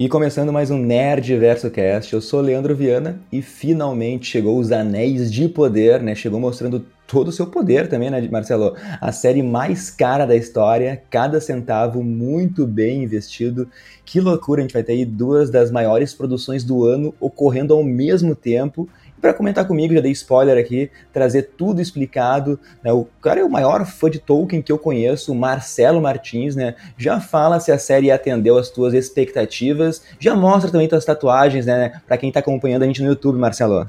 E começando mais um Nerd Verso Cast, eu sou Leandro Viana e finalmente chegou os Anéis de Poder, né? Chegou mostrando todo o seu poder também, né, Marcelo? A série mais cara da história, cada centavo muito bem investido. Que loucura, a gente vai ter aí duas das maiores produções do ano ocorrendo ao mesmo tempo para comentar comigo, já dei spoiler aqui, trazer tudo explicado. Né? O cara é o maior fã de Tolkien que eu conheço, Marcelo Martins, né? Já fala se a série atendeu as tuas expectativas, já mostra também tuas tatuagens, né? Para quem tá acompanhando a gente no YouTube, Marcelo.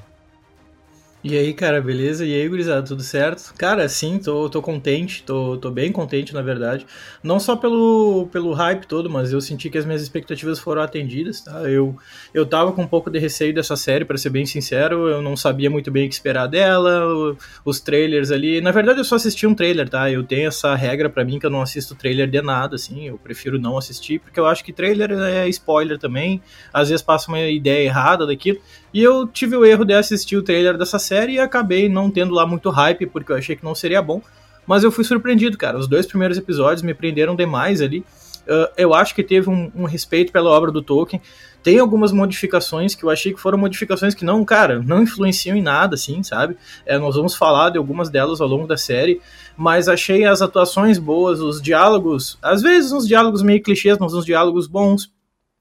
E aí, cara, beleza? E aí, gurizada, tudo certo? Cara, sim, tô, tô contente, tô, tô bem contente, na verdade. Não só pelo, pelo hype todo, mas eu senti que as minhas expectativas foram atendidas, tá? Eu, eu tava com um pouco de receio dessa série, para ser bem sincero, eu não sabia muito bem o que esperar dela, os trailers ali. Na verdade, eu só assisti um trailer, tá? Eu tenho essa regra para mim que eu não assisto trailer de nada, assim, eu prefiro não assistir, porque eu acho que trailer é spoiler também, às vezes passa uma ideia errada daquilo. E eu tive o erro de assistir o trailer dessa série e acabei não tendo lá muito hype, porque eu achei que não seria bom. Mas eu fui surpreendido, cara. Os dois primeiros episódios me prenderam demais ali. Uh, eu acho que teve um, um, respeito pela obra do Tolkien. Tem algumas modificações que eu achei que foram modificações que não, cara, não influenciam em nada, assim, sabe? É, nós vamos falar de algumas delas ao longo da série, mas achei as atuações boas, os diálogos, às vezes uns diálogos meio clichês, mas uns diálogos bons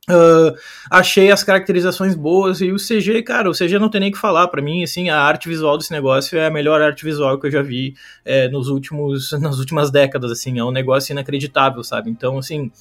Uh, achei as caracterizações boas e o CG, cara, o CG não tem nem que falar para mim, assim, a arte visual desse negócio é a melhor arte visual que eu já vi é, nos últimos, nas últimas décadas, assim, é um negócio inacreditável, sabe? Então, assim,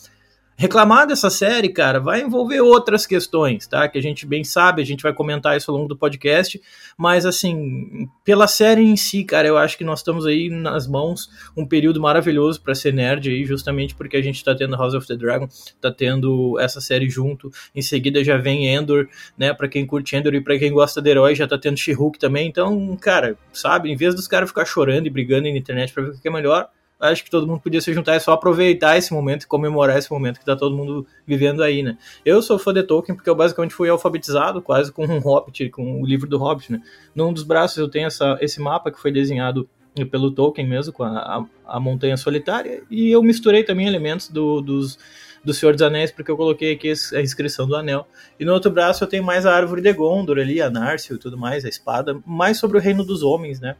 Reclamar dessa série, cara, vai envolver outras questões, tá? Que a gente bem sabe, a gente vai comentar isso ao longo do podcast, mas assim, pela série em si, cara, eu acho que nós estamos aí nas mãos um período maravilhoso para ser nerd aí, justamente porque a gente tá tendo House of the Dragon, tá tendo essa série junto, em seguida já vem Endor, né, para quem curte Endor e para quem gosta de herói, já tá tendo She-Hulk também, então, cara, sabe, em vez dos caras ficar chorando e brigando na internet para ver o que é melhor, acho que todo mundo podia se juntar e só aproveitar esse momento e comemorar esse momento que tá todo mundo vivendo aí, né? Eu sou fã de Tolkien porque eu basicamente fui alfabetizado quase com um Hobbit, com o livro do Hobbit, né? Num dos braços eu tenho essa, esse mapa que foi desenhado pelo Tolkien mesmo, com a, a, a montanha solitária, e eu misturei também elementos do, dos do Senhor dos Anéis, porque eu coloquei aqui a inscrição do anel. E no outro braço eu tenho mais a árvore de Gondor ali, a Narsil e tudo mais, a espada, mais sobre o reino dos homens, né?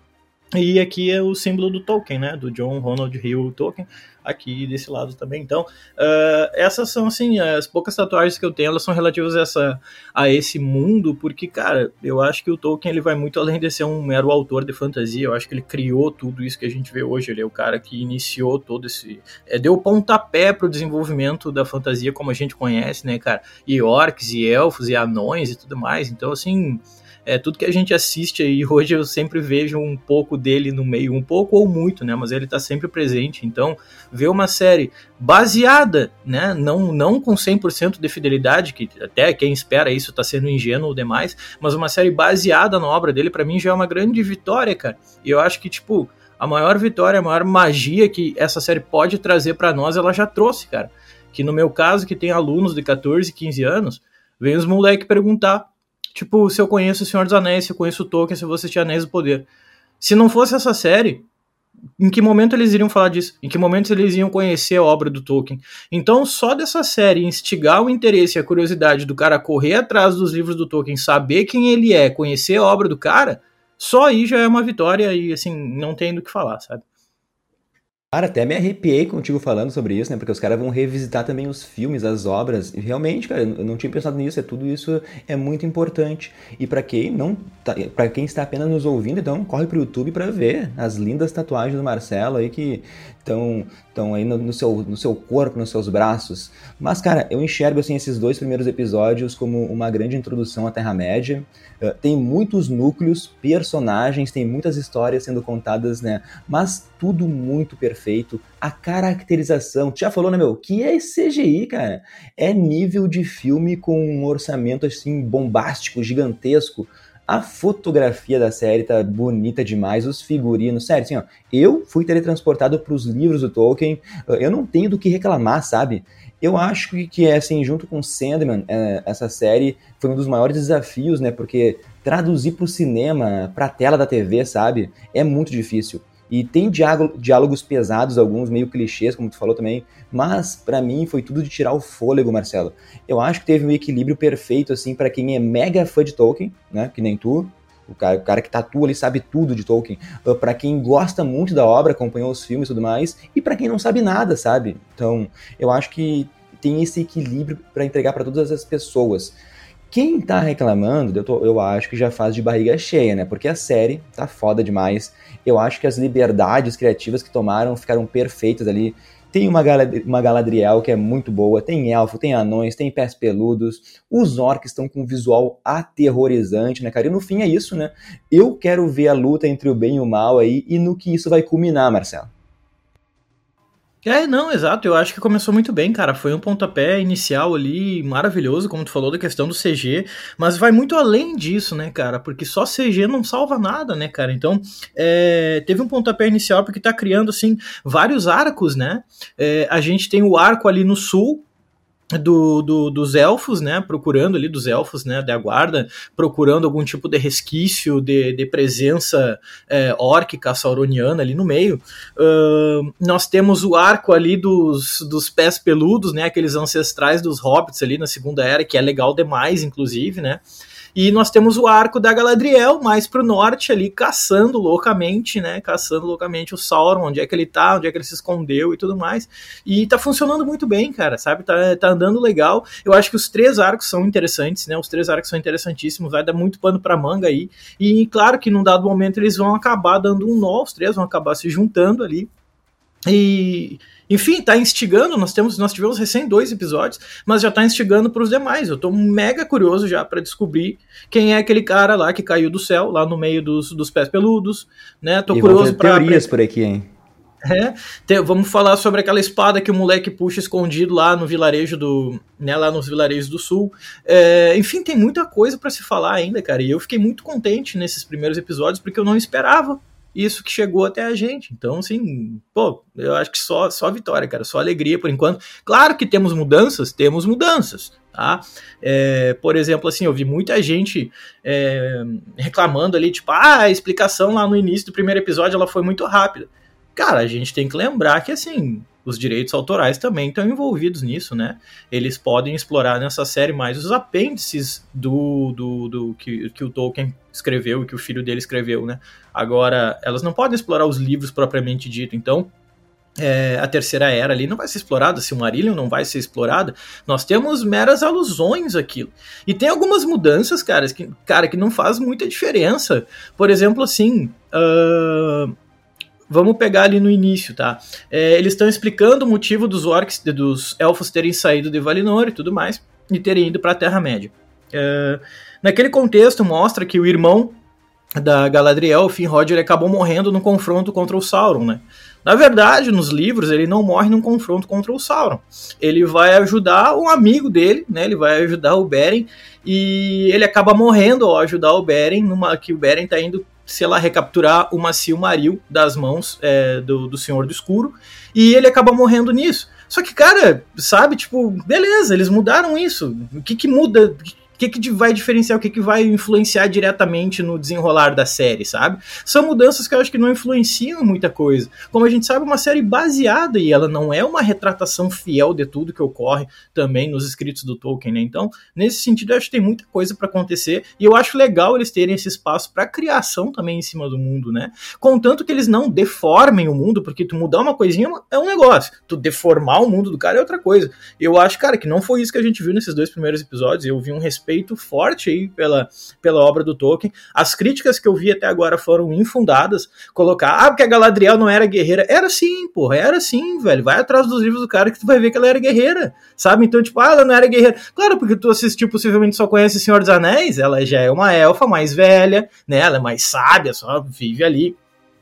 E aqui é o símbolo do Tolkien, né? Do John Ronald Hill Tolkien, aqui desse lado também. Então, uh, essas são, assim, as poucas tatuagens que eu tenho, elas são relativas a, essa, a esse mundo, porque, cara, eu acho que o Tolkien ele vai muito além de ser um mero autor de fantasia. Eu acho que ele criou tudo isso que a gente vê hoje. Ele é o cara que iniciou todo esse. É, deu pontapé pro desenvolvimento da fantasia como a gente conhece, né, cara? E orcs, e elfos, e anões e tudo mais. Então, assim é, tudo que a gente assiste aí hoje eu sempre vejo um pouco dele no meio, um pouco ou muito, né? Mas ele está sempre presente. Então, ver uma série baseada, né? Não, não com 100% de fidelidade, que até quem espera isso está sendo ingênuo demais, mas uma série baseada na obra dele, para mim já é uma grande vitória, cara. E eu acho que, tipo, a maior vitória, a maior magia que essa série pode trazer para nós, ela já trouxe, cara. Que no meu caso, que tem alunos de 14, 15 anos, vem os moleques perguntar Tipo, se eu conheço o Senhor dos Anéis, se eu conheço o Tolkien, se eu vou assistir Anéis do Poder. Se não fosse essa série, em que momento eles iriam falar disso? Em que momento eles iam conhecer a obra do Tolkien? Então, só dessa série instigar o interesse e a curiosidade do cara correr atrás dos livros do Tolkien, saber quem ele é, conhecer a obra do cara, só aí já é uma vitória e, assim, não tem do que falar, sabe? Cara, até me arrepiei contigo falando sobre isso, né? Porque os caras vão revisitar também os filmes, as obras. E realmente, cara, eu não tinha pensado nisso. É tudo isso é muito importante. E para quem não, tá, para quem está apenas nos ouvindo, então corre pro YouTube para ver as lindas tatuagens do Marcelo aí que estão estão aí no, no, seu, no seu corpo, nos seus braços. Mas, cara, eu enxergo assim, esses dois primeiros episódios como uma grande introdução à Terra-média. Uh, tem muitos núcleos, personagens, tem muitas histórias sendo contadas, né? Mas tudo muito perfeito. A caracterização, tu já falou, né, meu? Que é CGI, cara? É nível de filme com um orçamento assim bombástico, gigantesco. A fotografia da série tá bonita demais, os figurinos, sério, assim, ó, eu fui teletransportado para os livros do Tolkien, eu não tenho do que reclamar, sabe? Eu acho que, é assim, junto com Sandman, é, essa série foi um dos maiores desafios, né? Porque traduzir para o cinema, para a tela da TV, sabe? É muito difícil. E tem diálogos pesados, alguns meio clichês, como tu falou também, mas para mim foi tudo de tirar o fôlego, Marcelo. Eu acho que teve um equilíbrio perfeito, assim, para quem é mega fã de Tolkien, né, que nem tu, o cara, o cara que tatua ali sabe tudo de Tolkien. Para quem gosta muito da obra, acompanhou os filmes e tudo mais, e para quem não sabe nada, sabe? Então, eu acho que tem esse equilíbrio para entregar para todas as pessoas. Quem tá reclamando, eu, tô, eu acho que já faz de barriga cheia, né? Porque a série tá foda demais. Eu acho que as liberdades criativas que tomaram ficaram perfeitas ali. Tem uma, uma Galadriel que é muito boa, tem elfo, tem anões, tem pés peludos. Os orcs estão com um visual aterrorizante, né, cara? E no fim é isso, né? Eu quero ver a luta entre o bem e o mal aí e no que isso vai culminar, Marcelo. É, não, exato. Eu acho que começou muito bem, cara. Foi um pontapé inicial ali maravilhoso, como tu falou da questão do CG, mas vai muito além disso, né, cara? Porque só CG não salva nada, né, cara? Então, é, teve um pontapé inicial porque tá criando, assim, vários arcos, né? É, a gente tem o arco ali no sul, do, do, dos elfos, né, procurando ali dos elfos, né, da guarda, procurando algum tipo de resquício de, de presença é, órquica sauroniana ali no meio. Uh, nós temos o arco ali dos, dos pés peludos, né, aqueles ancestrais dos hobbits ali na Segunda Era, que é legal demais, inclusive, né. E nós temos o arco da Galadriel, mais pro norte ali, caçando loucamente, né? Caçando loucamente o Sauron, onde é que ele tá, onde é que ele se escondeu e tudo mais. E tá funcionando muito bem, cara, sabe? Tá, tá andando legal. Eu acho que os três arcos são interessantes, né? Os três arcos são interessantíssimos, vai dar muito pano pra manga aí. E claro que num dado momento eles vão acabar dando um nó, os três vão acabar se juntando ali. E enfim, tá instigando, nós temos, nós tivemos recém dois episódios, mas já tá instigando para os demais. Eu tô mega curioso já para descobrir quem é aquele cara lá que caiu do céu, lá no meio dos, dos pés peludos, né? Tô e curioso para teorias pra... por aqui, hein. É, te, vamos falar sobre aquela espada que o moleque puxa escondido lá no vilarejo do, né, lá nos vilarejos do sul. É, enfim, tem muita coisa para se falar ainda, cara. E eu fiquei muito contente nesses primeiros episódios porque eu não esperava isso que chegou até a gente. Então, assim, pô, eu acho que só, só vitória, cara, só alegria por enquanto. Claro que temos mudanças, temos mudanças, tá? É, por exemplo, assim, eu vi muita gente é, reclamando ali, tipo, ah, a explicação lá no início do primeiro episódio ela foi muito rápida. Cara, a gente tem que lembrar que, assim, os direitos autorais também estão envolvidos nisso, né? Eles podem explorar nessa série mais os apêndices do, do, do que, que o Tolkien escreveu que o filho dele escreveu, né? Agora, elas não podem explorar os livros propriamente dito, então é, a terceira era ali não vai ser explorada, se o não vai ser explorada, nós temos meras alusões àquilo. E tem algumas mudanças, cara, que, cara, que não faz muita diferença. Por exemplo, assim, uh, Vamos pegar ali no início, tá? É, eles estão explicando o motivo dos orcs, dos elfos terem saído de Valinor e tudo mais, e terem ido para a Terra-média. É, naquele contexto, mostra que o irmão da Galadriel, Finrod, ele acabou morrendo no confronto contra o Sauron, né? Na verdade, nos livros, ele não morre num confronto contra o Sauron. Ele vai ajudar um amigo dele, né? Ele vai ajudar o Beren e ele acaba morrendo ao ajudar o Beren, numa que o Beren tá indo sei lá, recapturar uma Silmaril das mãos é, do, do Senhor do Escuro, e ele acaba morrendo nisso. Só que, cara, sabe, tipo, beleza, eles mudaram isso. O que que muda? O que, que vai diferenciar, o que, que vai influenciar diretamente no desenrolar da série, sabe? São mudanças que eu acho que não influenciam muita coisa. Como a gente sabe, uma série baseada e ela não é uma retratação fiel de tudo que ocorre também nos escritos do Tolkien, né? Então, nesse sentido, eu acho que tem muita coisa para acontecer e eu acho legal eles terem esse espaço para criação também em cima do mundo, né? Contanto que eles não deformem o mundo, porque tu mudar uma coisinha é um negócio, tu deformar o mundo do cara é outra coisa. Eu acho, cara, que não foi isso que a gente viu nesses dois primeiros episódios. Eu vi um respeito respeito forte aí pela, pela obra do Tolkien. As críticas que eu vi até agora foram infundadas. Colocar, ah, porque a Galadriel não era guerreira. Era sim, porra, era sim, velho. Vai atrás dos livros do cara que tu vai ver que ela era guerreira, sabe? Então, tipo, ah, ela não era guerreira. Claro, porque tu assistiu, possivelmente só conhece Senhor dos Anéis, ela já é uma elfa mais velha, né? Ela é mais sábia, só vive ali.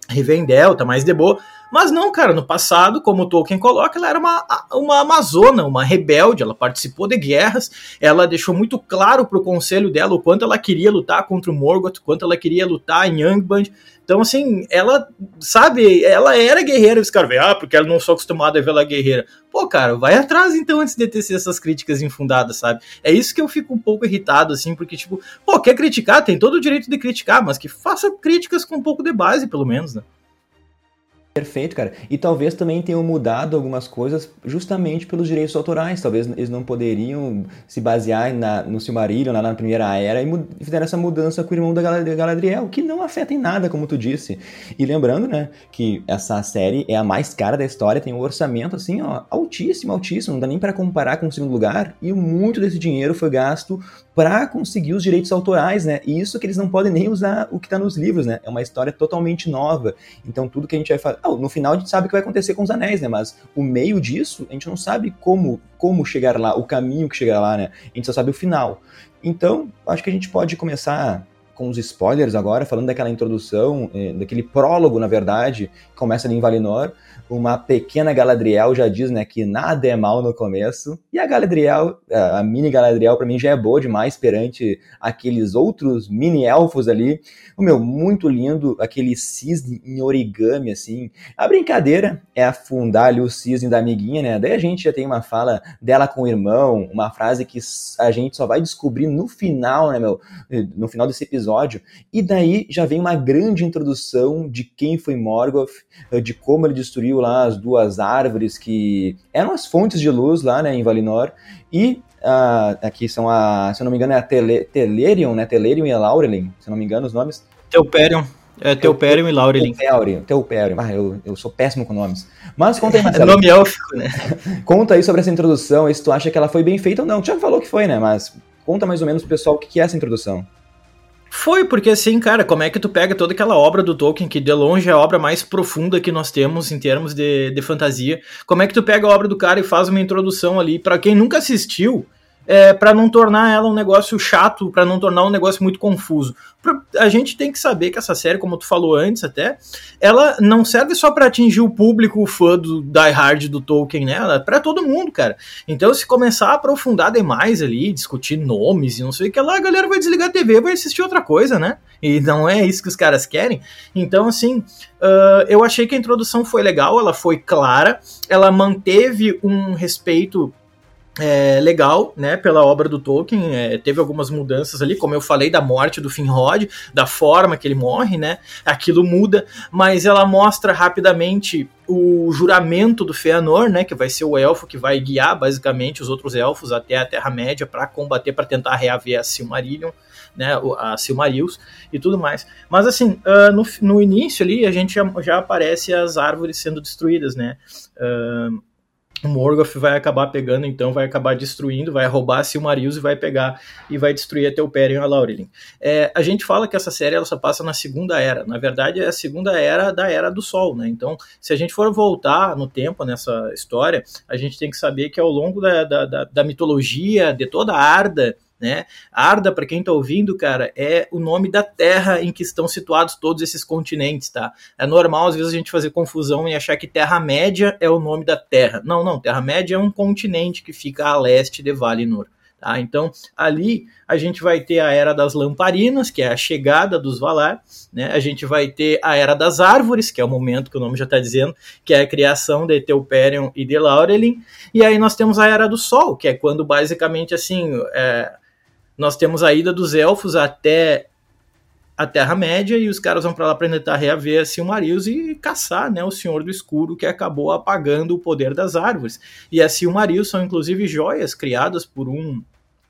Rivendell, tá mais de boa. Mas não, cara, no passado, como Tolkien coloca, ela era uma, uma amazona, uma rebelde, ela participou de guerras, ela deixou muito claro pro conselho dela o quanto ela queria lutar contra o Morgoth, quanto ela queria lutar em Angband. Então, assim, ela, sabe, ela era guerreira, os caras ah, porque ela não sou acostumada a ver ela guerreira. Pô, cara, vai atrás então antes de tecer essas críticas infundadas, sabe? É isso que eu fico um pouco irritado, assim, porque, tipo, pô, quer criticar? Tem todo o direito de criticar, mas que faça críticas com um pouco de base, pelo menos, né? Perfeito, cara. E talvez também tenham mudado algumas coisas justamente pelos direitos autorais. Talvez eles não poderiam se basear na, no Silmarillion, lá na primeira era, e fizeram essa mudança com o irmão da Galadriel, que não afeta em nada, como tu disse. E lembrando, né, que essa série é a mais cara da história, tem um orçamento, assim, ó, altíssimo, altíssimo. Não dá nem para comparar com o segundo lugar. E muito desse dinheiro foi gasto para conseguir os direitos autorais, né? E isso que eles não podem nem usar o que está nos livros, né? É uma história totalmente nova. Então tudo que a gente vai fazer, no final a gente sabe o que vai acontecer com os anéis, né? Mas o meio disso a gente não sabe como como chegar lá, o caminho que chegar lá, né? A gente só sabe o final. Então acho que a gente pode começar com os spoilers agora, falando daquela introdução, eh, daquele prólogo, na verdade, que começa ali em Valinor, uma pequena Galadriel já diz, né, que nada é mal no começo. E a Galadriel, a mini Galadriel, para mim já é boa demais perante aqueles outros mini elfos ali. O meu, muito lindo, aquele cisne em origami, assim. A brincadeira é afundar ali o cisne da amiguinha, né? Daí a gente já tem uma fala dela com o irmão, uma frase que a gente só vai descobrir no final, né, meu? No final desse episódio. E daí já vem uma grande introdução de quem foi Morgoth, de como ele destruiu lá as duas árvores que eram as fontes de luz lá, né, em Valinor, e uh, aqui são a, se eu não me engano, é a Tele, Telerion, né, Telerion e a Laurelin, se eu não me engano os nomes. Teuperion. É Teuperion e Laurelin. Teuperion. Ah, eu, eu sou péssimo com nomes. Mas conta aí, Marcelo. É nome élfico, né? conta aí sobre essa introdução, se tu acha que ela foi bem feita ou não. Tu já falou que foi, né? Mas conta mais ou menos pro pessoal o que é essa introdução. Foi, porque assim, cara, como é que tu pega toda aquela obra do Tolkien, que de longe é a obra mais profunda que nós temos em termos de, de fantasia, como é que tu pega a obra do cara e faz uma introdução ali, para quem nunca assistiu, é, para não tornar ela um negócio chato, para não tornar um negócio muito confuso. A gente tem que saber que essa série, como tu falou antes até, ela não serve só para atingir o público fã do Die Hard do Tolkien, né? Ela é para todo mundo, cara. Então, se começar a aprofundar demais ali, discutir nomes e não sei o que lá, a galera vai desligar a TV, vai assistir outra coisa, né? E não é isso que os caras querem. Então, assim, uh, eu achei que a introdução foi legal, ela foi clara, ela manteve um respeito é, legal, né, pela obra do Tolkien, é, teve algumas mudanças ali, como eu falei da morte do Finrod, da forma que ele morre, né, aquilo muda, mas ela mostra rapidamente o juramento do Feanor, né, que vai ser o elfo que vai guiar basicamente os outros elfos até a Terra-média para combater, para tentar reaver a Silmarillion, né, a Silmarils e tudo mais. Mas assim, uh, no, no início ali a gente já, já aparece as árvores sendo destruídas, né, uh, o Morgoth vai acabar pegando, então vai acabar destruindo, vai roubar Silmarils e vai pegar e vai destruir até o Périon e a Laurelin. É, a gente fala que essa série ela só passa na Segunda Era, na verdade é a Segunda Era da Era do Sol, né? Então, se a gente for voltar no tempo nessa história, a gente tem que saber que ao longo da, da, da, da mitologia de toda a Arda, né? Arda, para quem está ouvindo, cara, é o nome da terra em que estão situados todos esses continentes, tá? É normal às vezes a gente fazer confusão e achar que Terra-média é o nome da Terra. Não, não, Terra-média é um continente que fica a leste de Valinor. Tá? Então, ali a gente vai ter a Era das Lamparinas, que é a chegada dos Valar, né? a gente vai ter a Era das Árvores, que é o momento que o nome já está dizendo, que é a criação de Teuperion e de Laurelin, e aí nós temos a Era do Sol, que é quando basicamente assim... É, nós temos a ida dos elfos até a Terra-média e os caras vão para lá para tentar reaver Silmarils e caçar né, o Senhor do Escuro que acabou apagando o poder das árvores. E as Silmarils são inclusive joias criadas por um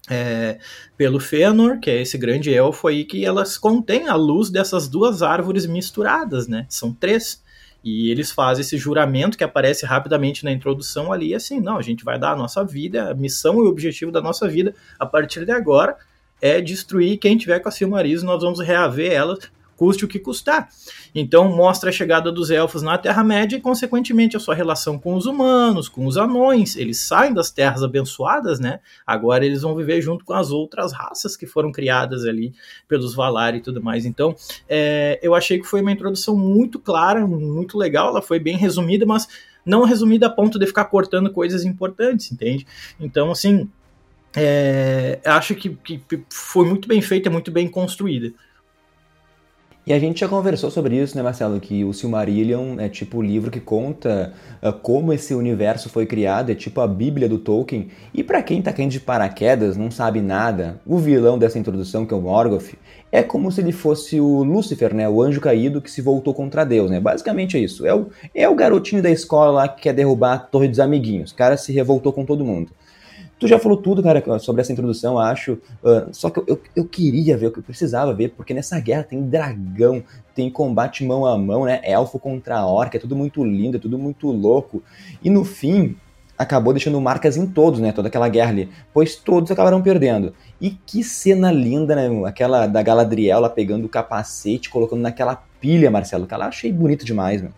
é, pelo Fëanor, que é esse grande elfo aí, que elas contêm a luz dessas duas árvores misturadas, né? São três. E eles fazem esse juramento que aparece rapidamente na introdução ali, assim, não, a gente vai dar a nossa vida, a missão e o objetivo da nossa vida a partir de agora é destruir quem tiver com a Silmarils, nós vamos reaver elas custe o que custar. Então mostra a chegada dos elfos na Terra-média e, consequentemente, a sua relação com os humanos, com os anões. Eles saem das terras abençoadas, né? Agora eles vão viver junto com as outras raças que foram criadas ali pelos Valar e tudo mais. Então, é, eu achei que foi uma introdução muito clara, muito legal. Ela foi bem resumida, mas não resumida a ponto de ficar cortando coisas importantes, entende? Então, assim, é, acho que, que foi muito bem feita, muito bem construída. E a gente já conversou sobre isso, né, Marcelo? Que o Silmarillion é tipo o livro que conta uh, como esse universo foi criado, é tipo a Bíblia do Tolkien. E para quem tá caindo de paraquedas, não sabe nada, o vilão dessa introdução, que é o Morgoth, é como se ele fosse o Lúcifer, né, o anjo caído que se voltou contra Deus, né? Basicamente é isso. É o, é o garotinho da escola lá que quer derrubar a Torre dos Amiguinhos. O cara se revoltou com todo mundo. Tu já falou tudo, cara, sobre essa introdução, acho. Uh, só que eu, eu, eu, queria ver, o que eu precisava ver, porque nessa guerra tem dragão, tem combate mão a mão, né? Elfo contra orca, é tudo muito lindo, é tudo muito louco. E no fim, acabou deixando marcas em todos, né? Toda aquela guerra ali. Pois todos acabaram perdendo. E que cena linda, né? Aquela da Galadriel lá pegando o capacete, colocando naquela pilha, Marcelo. Que achei bonito demais, mano.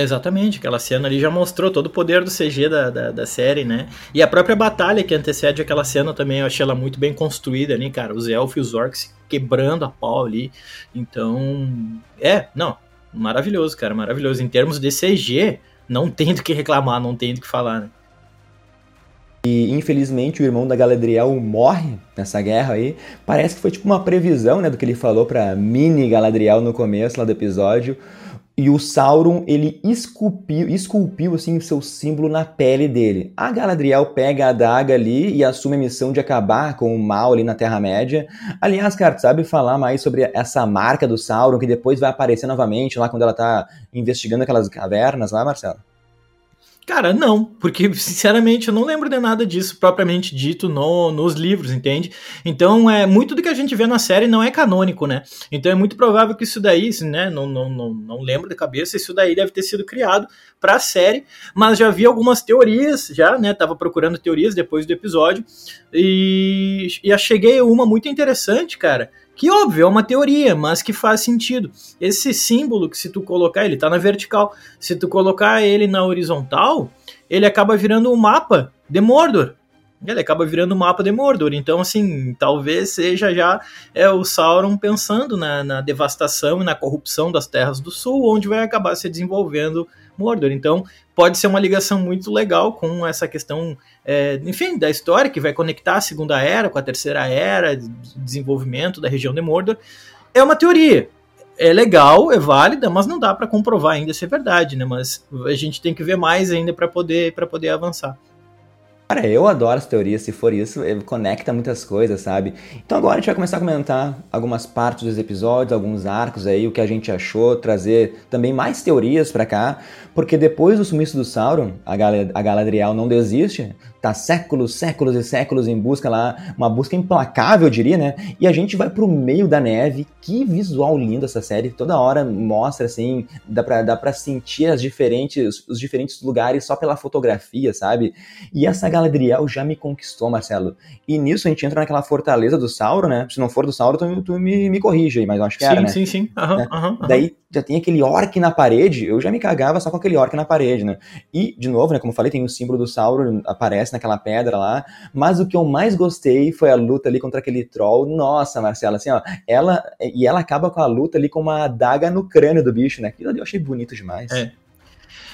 Exatamente, aquela cena ali já mostrou todo o poder do CG da, da, da, série, né? E a própria batalha que antecede aquela cena também, eu achei ela muito bem construída ali, cara. Os elfos e os orcs quebrando a pau ali. Então, é, não, maravilhoso, cara, maravilhoso. Em termos de CG, não tem do que reclamar, não tem do que falar, né? E infelizmente o irmão da Galadriel morre nessa guerra aí. Parece que foi tipo uma previsão, né, do que ele falou pra mini Galadriel no começo lá do episódio. E o Sauron, ele esculpiu, esculpiu assim, o seu símbolo na pele dele. A Galadriel pega a adaga ali e assume a missão de acabar com o mal ali na Terra-média. Aliás, cara, sabe falar mais sobre essa marca do Sauron que depois vai aparecer novamente lá quando ela tá investigando aquelas cavernas lá, Marcelo? Cara, não, porque sinceramente eu não lembro de nada disso propriamente dito no, nos livros, entende? Então é muito do que a gente vê na série não é canônico, né? Então é muito provável que isso daí, né? Não, não, não, não lembro de cabeça, isso daí deve ter sido criado para a série, mas já vi algumas teorias, já, né? Tava procurando teorias depois do episódio e, e cheguei a uma muito interessante, cara, que óbvio, é uma teoria, mas que faz sentido. Esse símbolo que se tu colocar, ele tá na vertical, se tu colocar ele na horizontal, ele acaba virando um mapa de Mordor. Ele acaba virando um mapa de Mordor. Então, assim, talvez seja já é o Sauron pensando na, na devastação e na corrupção das terras do sul, onde vai acabar se desenvolvendo Mordor. Então, pode ser uma ligação muito legal com essa questão, é, enfim, da história, que vai conectar a Segunda Era com a Terceira Era, de desenvolvimento da região de Mordor. É uma teoria. É legal, é válida, mas não dá para comprovar ainda se é verdade, né? Mas a gente tem que ver mais ainda para poder, poder avançar. Cara, eu adoro as teorias, se for isso, conecta muitas coisas, sabe? Então agora a gente vai começar a comentar algumas partes dos episódios, alguns arcos aí, o que a gente achou, trazer também mais teorias para cá, porque depois do sumiço do Sauron, a, a Galadriel não desiste, tá séculos, séculos e séculos em busca lá, uma busca implacável, eu diria, né? E a gente vai pro meio da neve, que visual lindo essa série, toda hora mostra assim, dá pra, dá pra sentir as diferentes, os diferentes lugares só pela fotografia, sabe? E essa Galadriel já me conquistou, Marcelo. E nisso a gente entra naquela fortaleza do Sauron, né? Se não for do Sauron, tu, tu me, me corrige aí, mas eu acho que sim, era, né? Sim, sim, sim. Uhum, né? uhum, Daí já tem aquele orc na parede, eu já me cagava só com aquele orc na parede, né? E, de novo, né, como eu falei, tem o símbolo do Sauron, aparece naquela pedra lá, mas o que eu mais gostei foi a luta ali contra aquele troll. Nossa, Marcela, assim, ó, ela, e ela acaba com a luta ali com uma adaga no crânio do bicho, né? Aquilo ali eu achei bonito demais. É.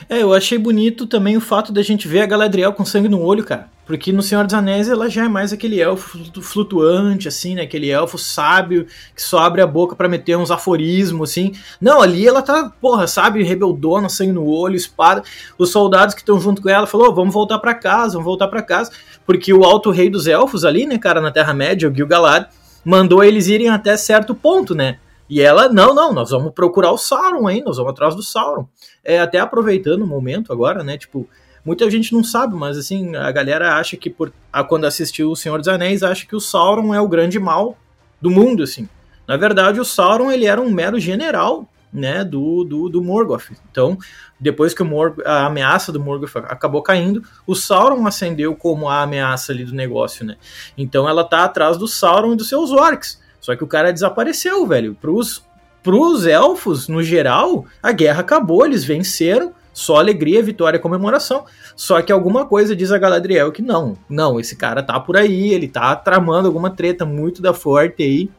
É, eu achei bonito também o fato da gente ver a Galadriel com sangue no olho, cara. Porque no Senhor dos Anéis ela já é mais aquele elfo flutuante, assim, né? Aquele elfo sábio que só abre a boca para meter uns aforismos, assim. Não, ali ela tá, porra, sabe, rebeldona, sangue no olho, espada. Os soldados que estão junto com ela falou: oh, vamos voltar para casa, vamos voltar para casa. Porque o alto rei dos elfos ali, né, cara, na Terra-média, o Gil-galad, mandou eles irem até certo ponto, né? E ela, não, não, nós vamos procurar o Sauron aí, nós vamos atrás do Sauron. É, até aproveitando o momento agora, né, tipo, muita gente não sabe, mas assim, a galera acha que por a, quando assistiu O Senhor dos Anéis, acha que o Sauron é o grande mal do mundo, assim. Na verdade, o Sauron, ele era um mero general, né, do, do, do Morgoth. Então, depois que o Mor a ameaça do Morgoth acabou caindo, o Sauron ascendeu como a ameaça ali do negócio, né. Então, ela tá atrás do Sauron e dos seus orcs. Só que o cara desapareceu, velho. Pros, pros elfos, no geral, a guerra acabou, eles venceram, só alegria, vitória, comemoração. Só que alguma coisa diz a Galadriel que não, não, esse cara tá por aí, ele tá tramando alguma treta muito da forte aí.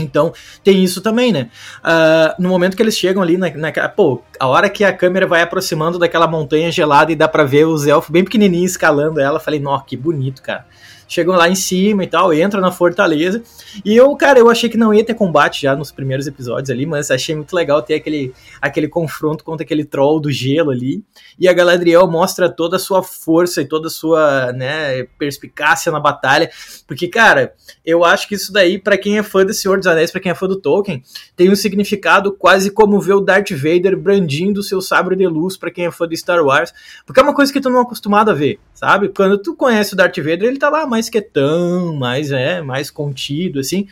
Então, tem isso também, né? Uh, no momento que eles chegam ali, na, pô, a hora que a câmera vai aproximando daquela montanha gelada e dá pra ver os elfos bem pequenininhos escalando ela, falei, nossa, que bonito, cara. Chegam lá em cima e tal, entra na fortaleza. E eu, cara, eu achei que não ia ter combate já nos primeiros episódios ali, mas achei muito legal ter aquele, aquele confronto contra aquele troll do gelo ali. E a Galadriel mostra toda a sua força e toda a sua, né, perspicácia na batalha. Porque, cara, eu acho que isso daí, para quem é fã do Senhor dos Anéis, para quem é fã do Tolkien, tem um significado quase como ver o Darth Vader brandindo seu sabre de luz para quem é fã de Star Wars. Porque é uma coisa que tu não é acostumado a ver, sabe? Quando tu conhece o Darth Vader, ele tá lá mais quietão, mais, é, mais contido, assim.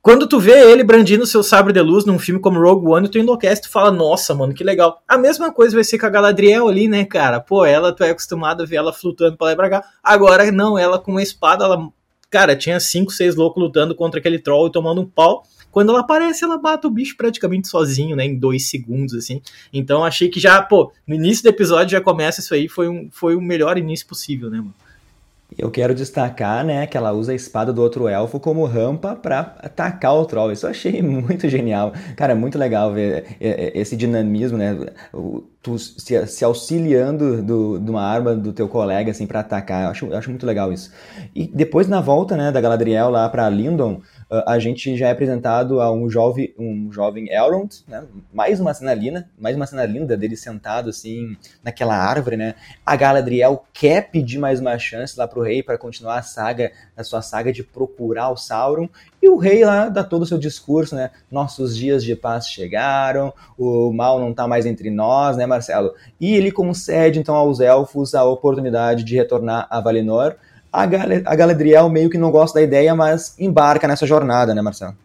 Quando tu vê ele brandindo seu sabre de luz num filme como Rogue One, tu enlouquece, tu fala, nossa, mano, que legal. A mesma coisa vai ser com a Galadriel ali, né, cara? Pô, ela, tu é acostumado a ver ela flutuando pra lá e pra cá. Agora, não, ela com uma espada, ela... Cara, tinha cinco, seis loucos lutando contra aquele troll e tomando um pau. Quando ela aparece, ela mata o bicho praticamente sozinho, né? Em dois segundos, assim. Então achei que já, pô, no início do episódio já começa isso aí, foi, um, foi o melhor início possível, né, mano? Eu quero destacar, né, que ela usa a espada do outro elfo como rampa para atacar o troll. Isso eu achei muito genial. Cara, é muito legal ver é, é, esse dinamismo, né? Tu se, auxiliando do, de uma arma do teu colega, assim, para atacar. Eu acho, eu acho muito legal isso. E depois, na volta, né, da Galadriel lá para Lindon, a gente já é apresentado a um jovem, um jovem Elrond, né? Mais uma cena linda, mais uma cena linda dele sentado assim naquela árvore, né? A Galadriel quer pedir mais uma chance lá pro rei para continuar a saga, a sua saga de procurar o Sauron, e o rei lá dá todo o seu discurso, né? Nossos dias de paz chegaram, o mal não tá mais entre nós, né, Marcelo? E ele concede então aos elfos a oportunidade de retornar a Valinor a, Gal a Galadriel meio que não gosta da ideia, mas embarca nessa jornada, né, Marcelo?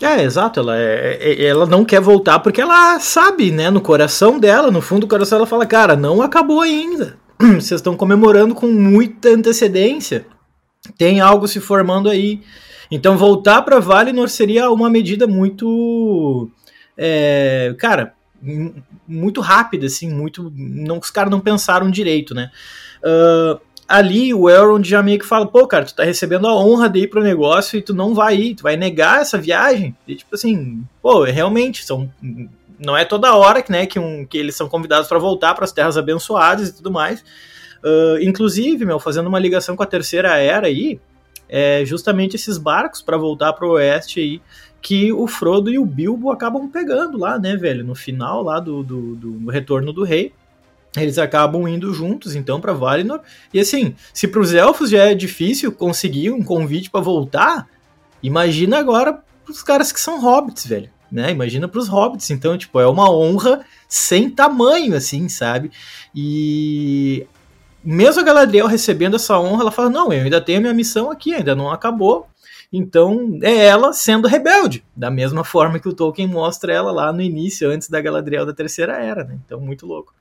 É, exato, ela, é, é, ela não quer voltar porque ela sabe, né, no coração dela, no fundo do coração ela fala, cara, não acabou ainda. Vocês estão comemorando com muita antecedência. Tem algo se formando aí. Então voltar para Valinor seria uma medida muito, é, cara, muito rápida, assim, muito, não, os caras não pensaram direito, né? Uh, ali o Elrond já meio que fala, pô, cara, tu tá recebendo a honra de ir pro negócio e tu não vai ir, tu vai negar essa viagem? E tipo assim, pô, realmente, são não é toda hora que, né, que, um, que eles são convidados para voltar para as terras abençoadas e tudo mais. Uh, inclusive, meu, fazendo uma ligação com a terceira era aí, é justamente esses barcos para voltar para o oeste aí que o Frodo e o Bilbo acabam pegando lá, né, velho, no final lá do, do, do Retorno do Rei eles acabam indo juntos então para Valinor. E assim, se para os elfos já é difícil conseguir um convite para voltar, imagina agora os caras que são hobbits, velho. Né? Imagina para os hobbits, então, tipo, é uma honra sem tamanho, assim, sabe? E mesmo a Galadriel recebendo essa honra, ela fala: Não, eu ainda tenho a minha missão aqui, ainda não acabou. Então, é ela sendo rebelde, da mesma forma que o Tolkien mostra ela lá no início, antes da Galadriel da Terceira Era, né? Então, muito louco.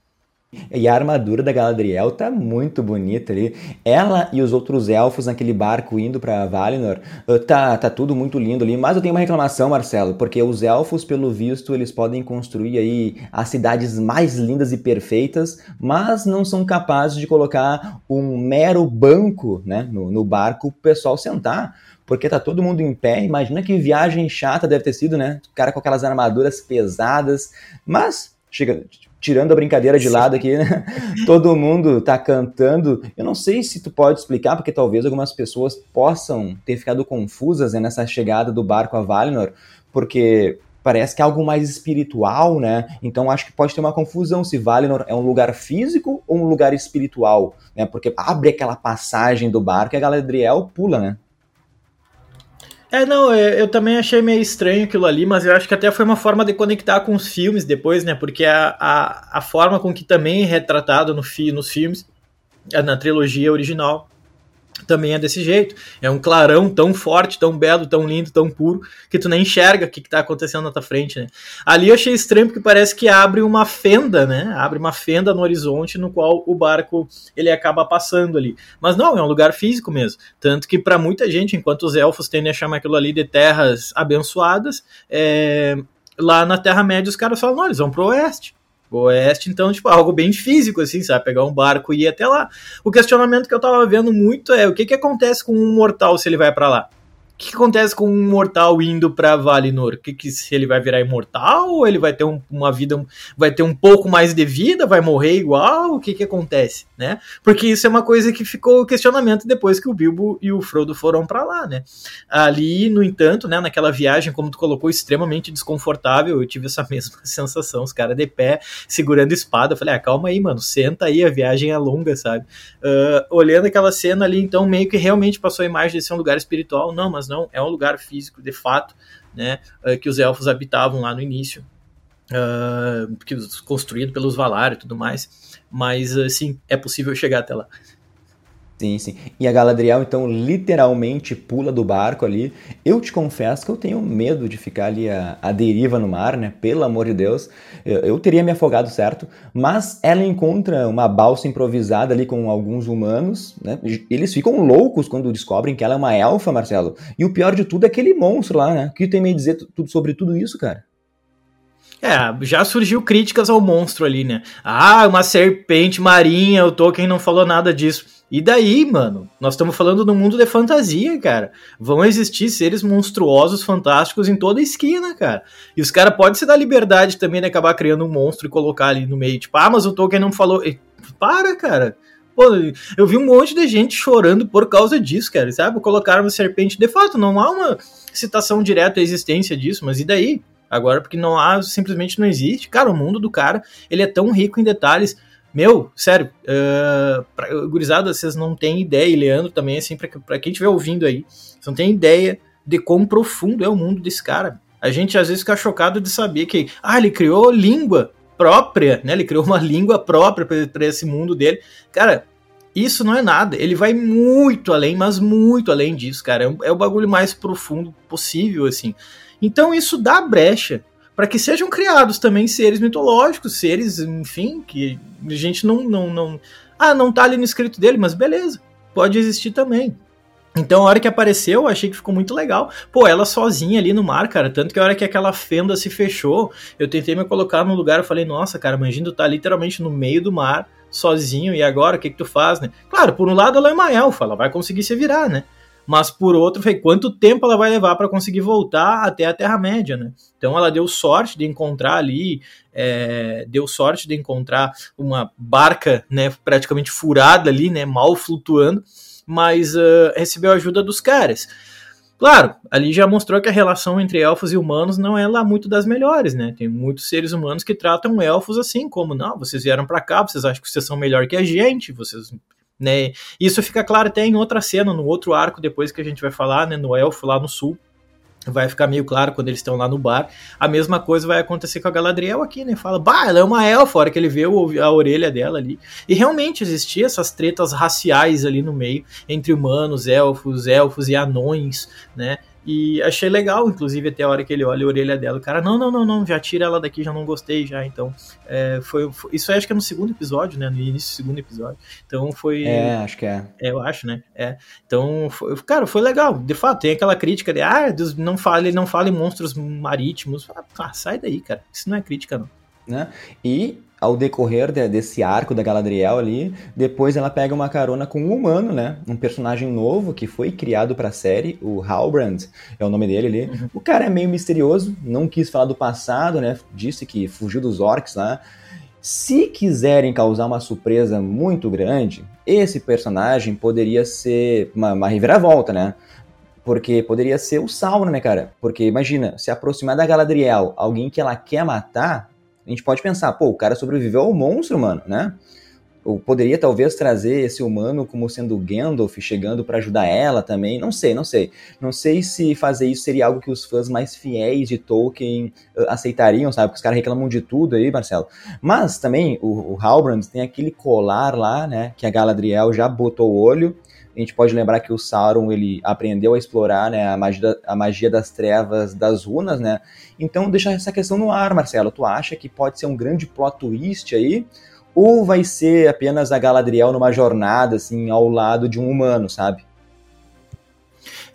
E a armadura da Galadriel tá muito bonita ali. Ela e os outros elfos naquele barco indo para Valinor, uh, tá, tá tudo muito lindo ali. Mas eu tenho uma reclamação, Marcelo, porque os elfos, pelo visto, eles podem construir aí as cidades mais lindas e perfeitas, mas não são capazes de colocar um mero banco né, no, no barco pro pessoal sentar porque tá todo mundo em pé. Imagina que viagem chata deve ter sido, né? O cara com aquelas armaduras pesadas. Mas chega, tirando a brincadeira de lado aqui, né? todo mundo tá cantando. Eu não sei se tu pode explicar, porque talvez algumas pessoas possam ter ficado confusas né, nessa chegada do barco a Valinor, porque parece que é algo mais espiritual, né? Então acho que pode ter uma confusão se Valinor é um lugar físico ou um lugar espiritual, né? Porque abre aquela passagem do barco e a Galadriel pula, né? É, não, é, eu também achei meio estranho aquilo ali, mas eu acho que até foi uma forma de conectar com os filmes depois, né? Porque a, a, a forma com que também é retratado no fi, nos filmes, na trilogia original, também é desse jeito. É um clarão tão forte, tão belo, tão lindo, tão puro, que tu nem enxerga o que, está acontecendo na tua frente, né? Ali eu achei estranho porque parece que abre uma fenda, né? Abre uma fenda no horizonte no qual o barco ele acaba passando ali. Mas não, é um lugar físico mesmo. Tanto que para muita gente, enquanto os elfos tendem a chamar aquilo ali de terras abençoadas, é... lá na Terra-média os caras falam, não, eles vão pro oeste oeste, então, tipo, algo bem físico, assim, sabe? Pegar um barco e ir até lá. O questionamento que eu tava vendo muito é o que que acontece com um mortal se ele vai para lá? Que acontece com um mortal indo para Valinor? Que, que se ele vai virar imortal ou ele vai ter um, uma vida, vai ter um pouco mais de vida, vai morrer igual? O que que acontece, né? Porque isso é uma coisa que ficou questionamento depois que o Bilbo e o Frodo foram para lá, né? Ali, no entanto, né, naquela viagem, como tu colocou, extremamente desconfortável, eu tive essa mesma sensação, os caras de pé segurando espada. Eu falei, ah, calma aí, mano, senta aí, a viagem é longa, sabe? Uh, olhando aquela cena ali, então meio que realmente passou a imagem de ser um lugar espiritual. Não, mas não, é um lugar físico, de fato, né, uh, que os elfos habitavam lá no início, uh, construído pelos Valar e tudo mais, mas, uh, sim, é possível chegar até lá. Sim, sim. E a Galadriel, então, literalmente pula do barco ali. Eu te confesso que eu tenho medo de ficar ali a, a deriva no mar, né? Pelo amor de Deus. Eu, eu, teria me afogado, certo? Mas ela encontra uma balsa improvisada ali com alguns humanos, né? Eles ficam loucos quando descobrem que ela é uma elfa, Marcelo. E o pior de tudo é aquele monstro lá, né? O que tem me dizer tudo sobre tudo isso, cara? É, já surgiu críticas ao monstro ali, né? Ah, uma serpente marinha, o Tolkien não falou nada disso. E daí, mano? Nós estamos falando do mundo de fantasia, cara. Vão existir seres monstruosos, fantásticos em toda a esquina, cara. E os caras podem se dar liberdade também de acabar criando um monstro e colocar ali no meio. Tipo, ah, mas o Tolkien não falou. Para, cara. Pô, eu vi um monte de gente chorando por causa disso, cara. Sabe? Colocaram uma serpente. De fato, não há uma citação direta à existência disso, mas e daí? Agora, porque não há, simplesmente não existe. Cara, o mundo do cara, ele é tão rico em detalhes meu, sério, uh, pra, gurizada, vocês não têm ideia, e Leandro também, assim, pra, pra quem estiver ouvindo aí, vocês não têm ideia de quão profundo é o mundo desse cara. A gente às vezes fica chocado de saber que, ah, ele criou língua própria, né? Ele criou uma língua própria para esse mundo dele. Cara, isso não é nada. Ele vai muito além, mas muito além disso, cara. É, é o bagulho mais profundo possível, assim. Então isso dá brecha para que sejam criados também seres mitológicos, seres, enfim, que a gente não, não, não. Ah, não tá ali no escrito dele, mas beleza, pode existir também. Então, a hora que apareceu, eu achei que ficou muito legal. Pô, ela sozinha ali no mar, cara. Tanto que a hora que aquela fenda se fechou, eu tentei me colocar num lugar, eu falei, nossa, cara, imagina tá literalmente no meio do mar, sozinho, e agora o que que tu faz, né? Claro, por um lado ela é uma elfa, ela vai conseguir se virar, né? Mas por outro, foi quanto tempo ela vai levar para conseguir voltar até a Terra-média, né? Então ela deu sorte de encontrar ali, é, deu sorte de encontrar uma barca, né, praticamente furada ali, né, mal flutuando, mas uh, recebeu ajuda dos caras. Claro, ali já mostrou que a relação entre elfos e humanos não é lá muito das melhores, né? Tem muitos seres humanos que tratam elfos assim, como, não, vocês vieram para cá, vocês acham que vocês são melhor que a gente, vocês né? Isso fica claro até em outra cena, no outro arco depois que a gente vai falar, né, no elfo lá no sul. Vai ficar meio claro quando eles estão lá no bar. A mesma coisa vai acontecer com a Galadriel aqui, né? Fala, bah, ela é uma elfa, hora que ele vê a orelha dela ali. E realmente existia essas tretas raciais ali no meio, entre humanos, elfos, elfos e anões, né? E achei legal, inclusive, até a hora que ele olha a orelha dela. O cara, não, não, não, não, já tira ela daqui, já não gostei já. Então, é, foi, foi, Isso acho que é no segundo episódio, né? No início do segundo episódio. Então foi. É, acho que é. é eu acho, né? É. Então, foi, cara, foi legal. De fato, tem aquela crítica de, ah, Deus, não fale, não fale monstros marítimos. Ah, sai daí, cara. Isso não é crítica, não. Né? E ao decorrer de, desse arco da Galadriel ali, depois ela pega uma carona com um humano, né? Um personagem novo que foi criado para a série, o Halbrand, é o nome dele ali. Uhum. O cara é meio misterioso, não quis falar do passado, né? Disse que fugiu dos orcs lá. Se quiserem causar uma surpresa muito grande, esse personagem poderia ser uma, uma reviravolta, né? Porque poderia ser o Sauron, né, cara? Porque imagina, se aproximar da Galadriel, alguém que ela quer matar, a gente pode pensar, pô, o cara sobreviveu ao monstro, mano, né? Ou poderia talvez trazer esse humano como sendo Gandalf chegando para ajudar ela também. Não sei, não sei. Não sei se fazer isso seria algo que os fãs mais fiéis de Tolkien uh, aceitariam, sabe? Porque os caras reclamam de tudo aí, Marcelo. Mas também o, o Halbrand tem aquele colar lá, né? Que a Galadriel já botou o olho. A gente pode lembrar que o Sauron ele aprendeu a explorar né, a, magia, a magia das trevas das runas, né? Então deixa essa questão no ar, Marcelo. Tu acha que pode ser um grande plot twist aí? Ou vai ser apenas a Galadriel numa jornada, assim, ao lado de um humano, sabe?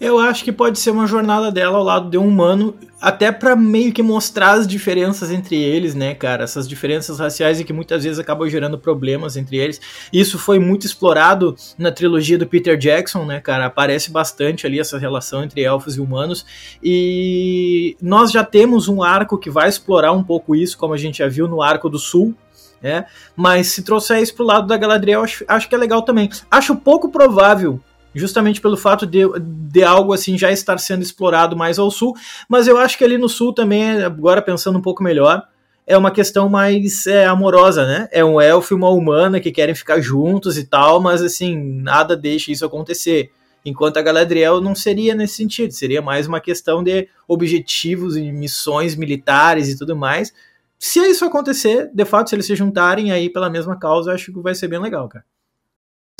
Eu acho que pode ser uma jornada dela ao lado de um humano, até para meio que mostrar as diferenças entre eles, né, cara? Essas diferenças raciais e que muitas vezes acabam gerando problemas entre eles. Isso foi muito explorado na trilogia do Peter Jackson, né, cara? Aparece bastante ali essa relação entre elfos e humanos. E nós já temos um arco que vai explorar um pouco isso, como a gente já viu no arco do Sul, né? Mas se trouxer isso pro lado da Galadriel, acho, acho que é legal também. Acho pouco provável justamente pelo fato de, de algo assim já estar sendo explorado mais ao sul, mas eu acho que ali no sul também, agora pensando um pouco melhor, é uma questão mais é, amorosa, né? É um elfo e uma humana que querem ficar juntos e tal, mas assim, nada deixa isso acontecer. Enquanto a Galadriel não seria nesse sentido, seria mais uma questão de objetivos e missões militares e tudo mais. Se isso acontecer, de fato, se eles se juntarem aí pela mesma causa, acho que vai ser bem legal, cara.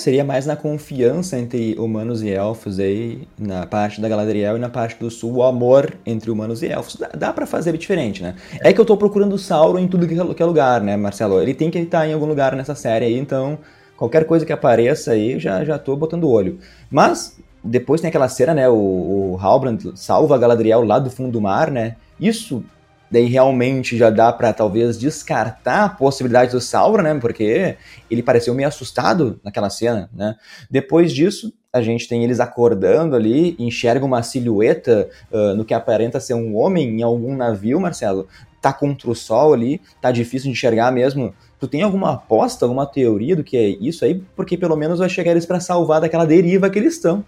Seria mais na confiança entre humanos e elfos aí, na parte da Galadriel e na parte do sul, o amor entre humanos e elfos. Dá, dá para fazer diferente, né? É que eu tô procurando o Sauron em tudo que é lugar, né, Marcelo? Ele tem que estar em algum lugar nessa série aí, então qualquer coisa que apareça aí, já, já tô botando o olho. Mas, depois tem aquela cena, né, o, o Halbrand salva a Galadriel lá do fundo do mar, né? Isso daí realmente já dá para talvez descartar a possibilidade do Sauron, né? Porque ele pareceu meio assustado naquela cena, né? Depois disso, a gente tem eles acordando ali, enxerga uma silhueta uh, no que aparenta ser um homem em algum navio, Marcelo. Tá contra o sol ali, tá difícil de enxergar mesmo. Tu tem alguma aposta, alguma teoria do que é isso aí? Porque pelo menos vai chegar eles para salvar daquela deriva que eles estão.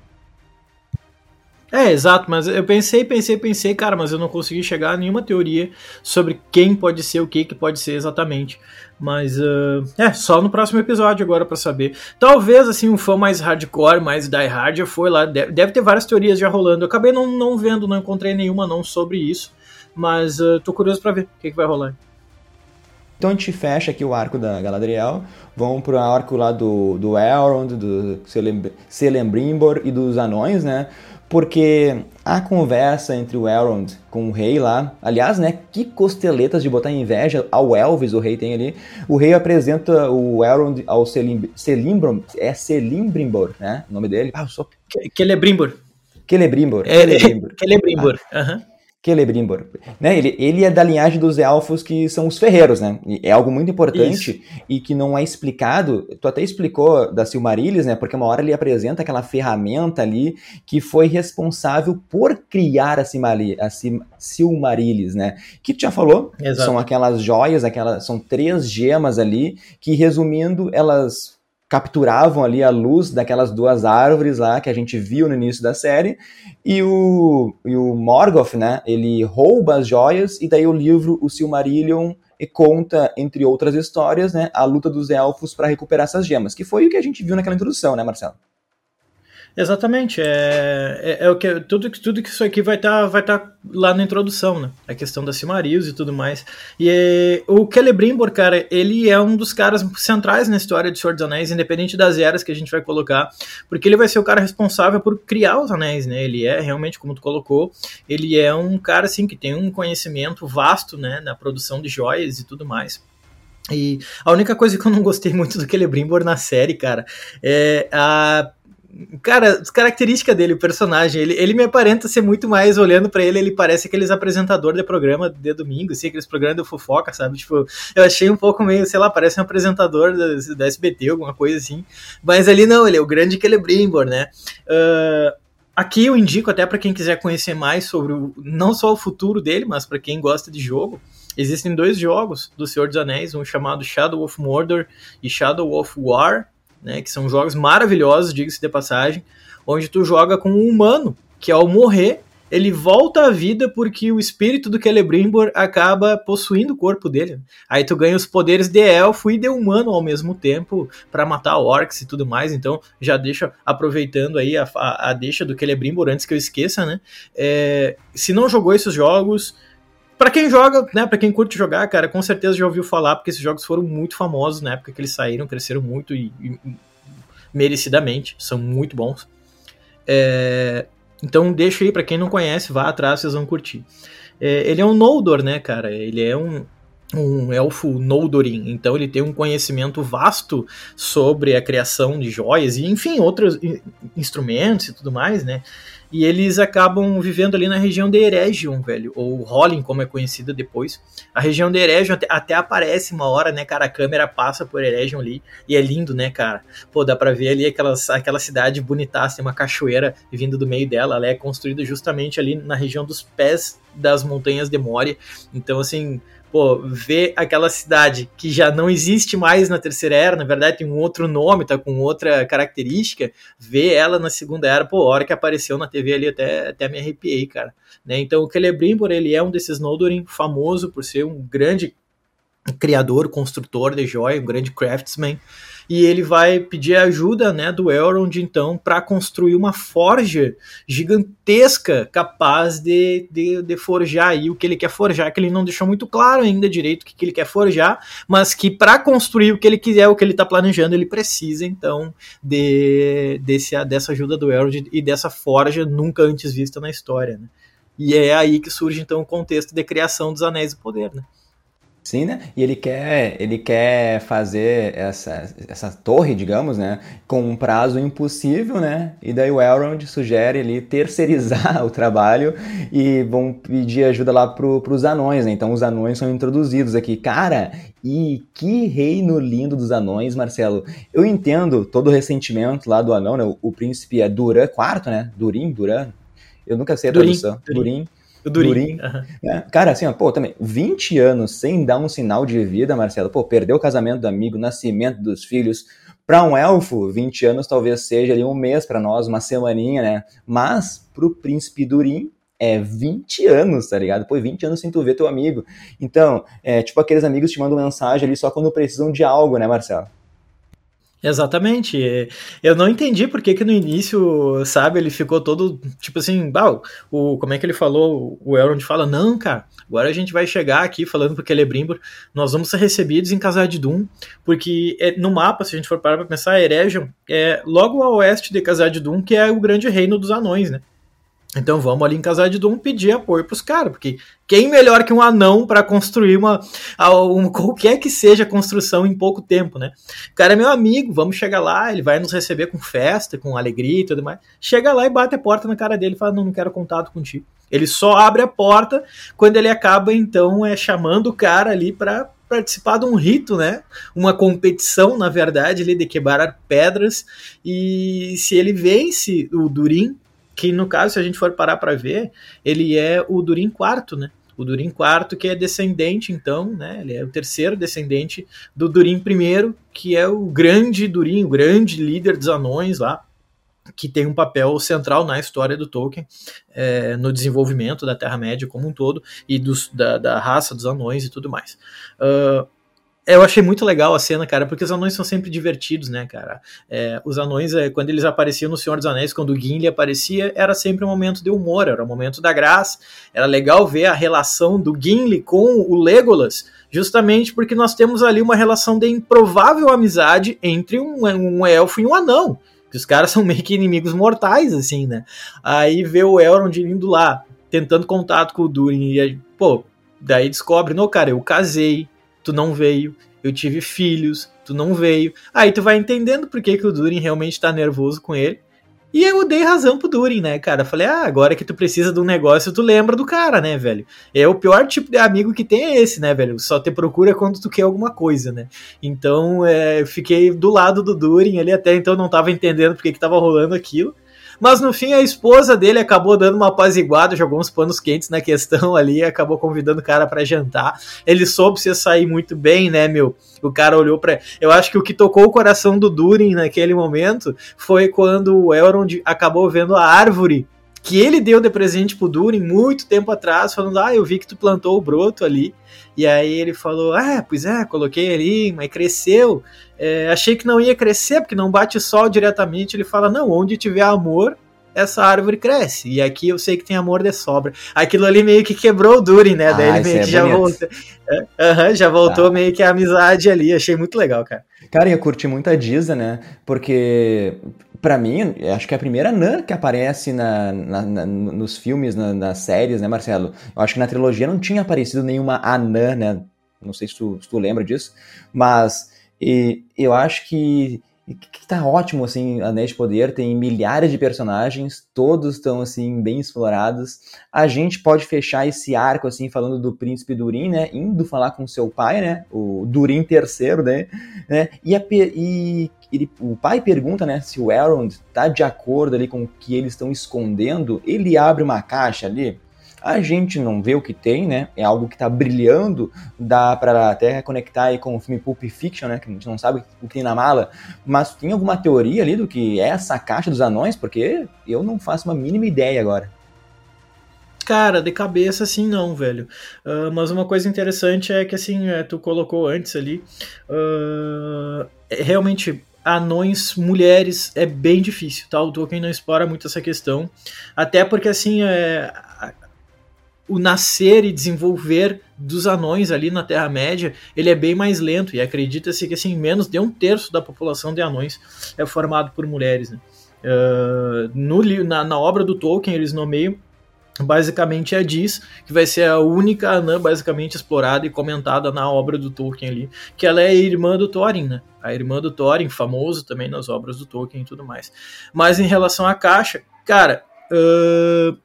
É, exato, mas eu pensei, pensei, pensei, cara, mas eu não consegui chegar a nenhuma teoria sobre quem pode ser o que que pode ser exatamente. Mas uh, é, só no próximo episódio agora para saber. Talvez assim um fã mais hardcore, mais die hard, já foi lá, deve, deve, ter várias teorias já rolando. Eu acabei não, não vendo, não encontrei nenhuma não sobre isso, mas uh, tô curioso para ver o que, que vai rolar. Então a gente fecha aqui o arco da Galadriel, vamos pro arco lá do, do Elrond, do Celebrimbor e dos anões, né? Porque a conversa entre o Elrond com o rei lá, aliás, né, que costeletas de botar inveja ao Elvis o rei tem ali. O rei apresenta o Elrond ao Selim, Selimbrom, é Selimbrimbor, né, o nome dele. Ah, eu sou Celebrimbor. Celebrimbor. É, Celebrimbor. Celebrimbor. Ah. Celebrimbor. Né? Ele, ele é da linhagem dos elfos que são os ferreiros, né? É algo muito importante Isso. e que não é explicado. Tu até explicou da Silmarillis, né? Porque uma hora ele apresenta aquela ferramenta ali que foi responsável por criar a, Silmari, a Silmarillis, né? Que tu já falou, Exato. são aquelas joias, aquelas, são três gemas ali que, resumindo, elas capturavam ali a luz daquelas duas árvores lá que a gente viu no início da série e o, e o Morgoth, né, ele rouba as joias e daí o livro, o Silmarillion, conta, entre outras histórias, né, a luta dos elfos para recuperar essas gemas, que foi o que a gente viu naquela introdução, né, Marcelo? Exatamente, é, é, é, o que tudo, tudo que isso aqui vai estar tá, vai tá lá na introdução, né? A questão da Cimarius e tudo mais. E é, o Celebrimbor, cara, ele é um dos caras centrais na história de Senhor dos Anéis, independente das eras que a gente vai colocar, porque ele vai ser o cara responsável por criar os anéis, né? Ele é realmente, como tu colocou, ele é um cara assim que tem um conhecimento vasto, né, na produção de joias e tudo mais. E a única coisa que eu não gostei muito do Celebrimbor na série, cara, é a Cara, as características dele, o personagem, ele, ele me aparenta ser muito mais, olhando para ele, ele parece aqueles apresentador de programa de domingo, assim, aqueles programas de fofoca, sabe? Tipo, eu achei um pouco meio, sei lá, parece um apresentador da, da SBT, alguma coisa assim. Mas ali não, ele é o grande Celebrimbor, né? Uh, aqui eu indico até para quem quiser conhecer mais sobre o, não só o futuro dele, mas para quem gosta de jogo. Existem dois jogos do Senhor dos Anéis, um chamado Shadow of Mordor e Shadow of War, né, que são jogos maravilhosos, diga-se de passagem, onde tu joga com um humano que ao morrer ele volta à vida porque o espírito do Celebrimbor acaba possuindo o corpo dele. Aí tu ganha os poderes de elfo e de humano ao mesmo tempo para matar orcs e tudo mais. Então já deixa aproveitando aí a, a, a deixa do Celebrimbor antes que eu esqueça, né? É, se não jogou esses jogos, para quem joga, né, para quem curte jogar, cara, com certeza já ouviu falar, porque esses jogos foram muito famosos na época que eles saíram, cresceram muito e, e merecidamente, são muito bons. É, então deixa aí, para quem não conhece, vá atrás, vocês vão curtir. É, ele é um Noldor, né, cara? Ele é um, um elfo Noldorin, então ele tem um conhecimento vasto sobre a criação de joias e, enfim, outros instrumentos e tudo mais, né? E eles acabam vivendo ali na região de Eregion, velho, ou Hollin, como é conhecida depois. A região de Eregion até, até, aparece uma hora, né, cara, a câmera passa por Eregion ali, e é lindo, né, cara? Pô, dá pra ver ali aquelas, aquela cidade bonitaça, tem uma cachoeira vindo do meio dela, ela é construída justamente ali na região dos pés das montanhas de Moria, então, assim, pô, ver aquela cidade que já não existe mais na terceira era, na verdade tem um outro nome, tá com outra característica, ver ela na segunda era, pô, a hora que apareceu na TV ali até, até me arrepiei, cara. Né? Então o Celebrimbor, ele é um desses Noldorin famoso por ser um grande criador, construtor de joia, um grande craftsman, e ele vai pedir ajuda né, do Elrond, então, para construir uma forja gigantesca capaz de, de, de, forjar aí o que ele quer forjar, que ele não deixou muito claro ainda direito o que, que ele quer forjar, mas que para construir o que ele quiser, o que ele está planejando, ele precisa, então, de, desse, dessa ajuda do Elrond e dessa forja nunca antes vista na história, né? E é aí que surge, então, o contexto de criação dos Anéis do Poder, né? Sim, né? E ele quer, ele quer fazer essa, essa torre, digamos, né? Com um prazo impossível, né? E daí o Elrond sugere ele terceirizar o trabalho e vão pedir ajuda lá pro, pros anões, né? Então os anões são introduzidos aqui. Cara, e que reino lindo dos anões, Marcelo. Eu entendo todo o ressentimento lá do anão, né? O, o príncipe é Duran IV, né? Durin, Duran. Eu nunca sei a tradução. Durin. Durin. O Durin. Durin. Uhum. É, cara, assim, ó, pô, também, 20 anos sem dar um sinal de vida, Marcelo. Pô, perdeu o casamento do amigo, nascimento dos filhos. Para um elfo, 20 anos talvez seja ali um mês para nós, uma semaninha, né? Mas pro príncipe Durin, é 20 anos, tá ligado? Pô, 20 anos sem tu ver teu amigo. Então, é tipo aqueles amigos te mandam mensagem ali só quando precisam de algo, né, Marcelo? Exatamente. Eu não entendi por que, que no início, sabe, ele ficou todo, tipo assim, bah, o, como é que ele falou? O Elrond fala, não, cara, agora a gente vai chegar aqui falando pro Celebrimbor, nós vamos ser recebidos em Casar de Doom, porque é, no mapa, se a gente for parar pra pensar, Eregion é logo a oeste de Casar de Doom, que é o grande reino dos anões, né? Então vamos ali em Casar de Doom pedir apoio pros caras, porque quem melhor que um anão para construir uma, uma, qualquer que seja construção em pouco tempo, né? O cara é meu amigo, vamos chegar lá, ele vai nos receber com festa, com alegria e tudo mais. Chega lá e bate a porta na cara dele e fala: "Não, não quero contato contigo". Ele só abre a porta quando ele acaba então é chamando o cara ali para participar de um rito, né? Uma competição, na verdade, ali de quebrar pedras. E se ele vence o Durin, que no caso, se a gente for parar para ver, ele é o Durin IV, né? O Durin IV, que é descendente, então, né? Ele é o terceiro descendente do Durin I, que é o grande Durin, o grande líder dos anões lá, que tem um papel central na história do Tolkien, é, no desenvolvimento da Terra-média como um todo e dos, da, da, raça dos anões e tudo mais. Uh, eu achei muito legal a cena, cara, porque os anões são sempre divertidos, né, cara? É, os anões, é, quando eles apareciam no Senhor dos Anéis, quando o Gimli aparecia, era sempre um momento de humor, era um momento da graça. Era legal ver a relação do Gimli com o Legolas, justamente porque nós temos ali uma relação de improvável amizade entre um, um elfo e um anão. Que os caras são meio que inimigos mortais, assim, né? Aí vê o Elrond indo lá, tentando contato com o Durin, e aí, pô, daí descobre, não, cara, eu casei, tu não veio, eu tive filhos, tu não veio. Aí tu vai entendendo por que, que o Durin realmente tá nervoso com ele. E eu dei razão pro Durin, né, cara? Falei, ah, agora que tu precisa de um negócio, tu lembra do cara, né, velho? É o pior tipo de amigo que tem é esse, né, velho? Só te procura quando tu quer alguma coisa, né? Então, é, eu fiquei do lado do Durin, ele até então não tava entendendo porque que tava rolando aquilo. Mas no fim a esposa dele acabou dando uma apaziguada, jogou uns panos quentes na questão ali, acabou convidando o cara para jantar. Ele soube se sair muito bem, né, meu? O cara olhou para. Eu acho que o que tocou o coração do Durin naquele momento foi quando o Elrond acabou vendo a árvore que ele deu de presente pro Durin muito tempo atrás, falando: Ah, eu vi que tu plantou o broto ali. E aí ele falou: Ah, pois é, coloquei ali, mas cresceu. É, achei que não ia crescer, porque não bate sol diretamente. Ele fala: Não, onde tiver amor, essa árvore cresce. E aqui eu sei que tem amor de sobra. Aquilo ali meio que quebrou o Durin, né? Ah, Daí ele meio que é já voltou. Uhum, já voltou tá. meio que a amizade ali. Achei muito legal, cara. Cara, eu curti muito a Diza, né? Porque para mim, acho que é a primeira Nan que aparece na, na, na nos filmes, na, nas séries, né, Marcelo? Eu acho que na trilogia não tinha aparecido nenhuma Anã, né? Não sei se tu, se tu lembra disso, mas e, eu acho que que tá ótimo, assim, Anéis de Poder, tem milhares de personagens, todos estão, assim, bem explorados. A gente pode fechar esse arco, assim, falando do príncipe Durin, né, indo falar com seu pai, né, o Durin III, né, né e, a, e ele, o pai pergunta, né, se o Elrond tá de acordo ali com o que eles estão escondendo, ele abre uma caixa ali, a gente não vê o que tem, né? É algo que está brilhando, dá para até conectar aí com o filme Pulp Fiction, né? Que a gente não sabe o que tem na mala. Mas tem alguma teoria ali do que é essa caixa dos anões? Porque eu não faço uma mínima ideia agora. Cara, de cabeça assim não, velho. Uh, mas uma coisa interessante é que assim, é, tu colocou antes ali, uh, realmente anões mulheres é bem difícil, tá? O Tolkien não explora muito essa questão, até porque assim, é, o nascer e desenvolver dos anões ali na Terra-média, ele é bem mais lento, e acredita-se que assim, menos de um terço da população de anões é formado por mulheres. Né? Uh, no, na, na, obra do Tolkien, eles nomeiam basicamente a Diz, que vai ser a única anã basicamente explorada e comentada na obra do Tolkien ali, que ela é irmã do Thorin, né? A irmã do Thorin, famoso também nas obras do Tolkien e tudo mais. Mas em relação à caixa, cara, uh,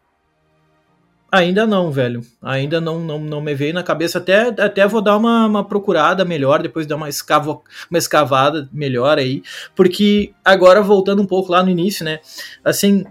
Ainda não, velho. Ainda não, não, não me veio na cabeça. Até, até vou dar uma, uma procurada melhor, depois dar uma, escavo, uma escavada melhor aí. Porque agora, voltando um pouco lá no início, né? Assim,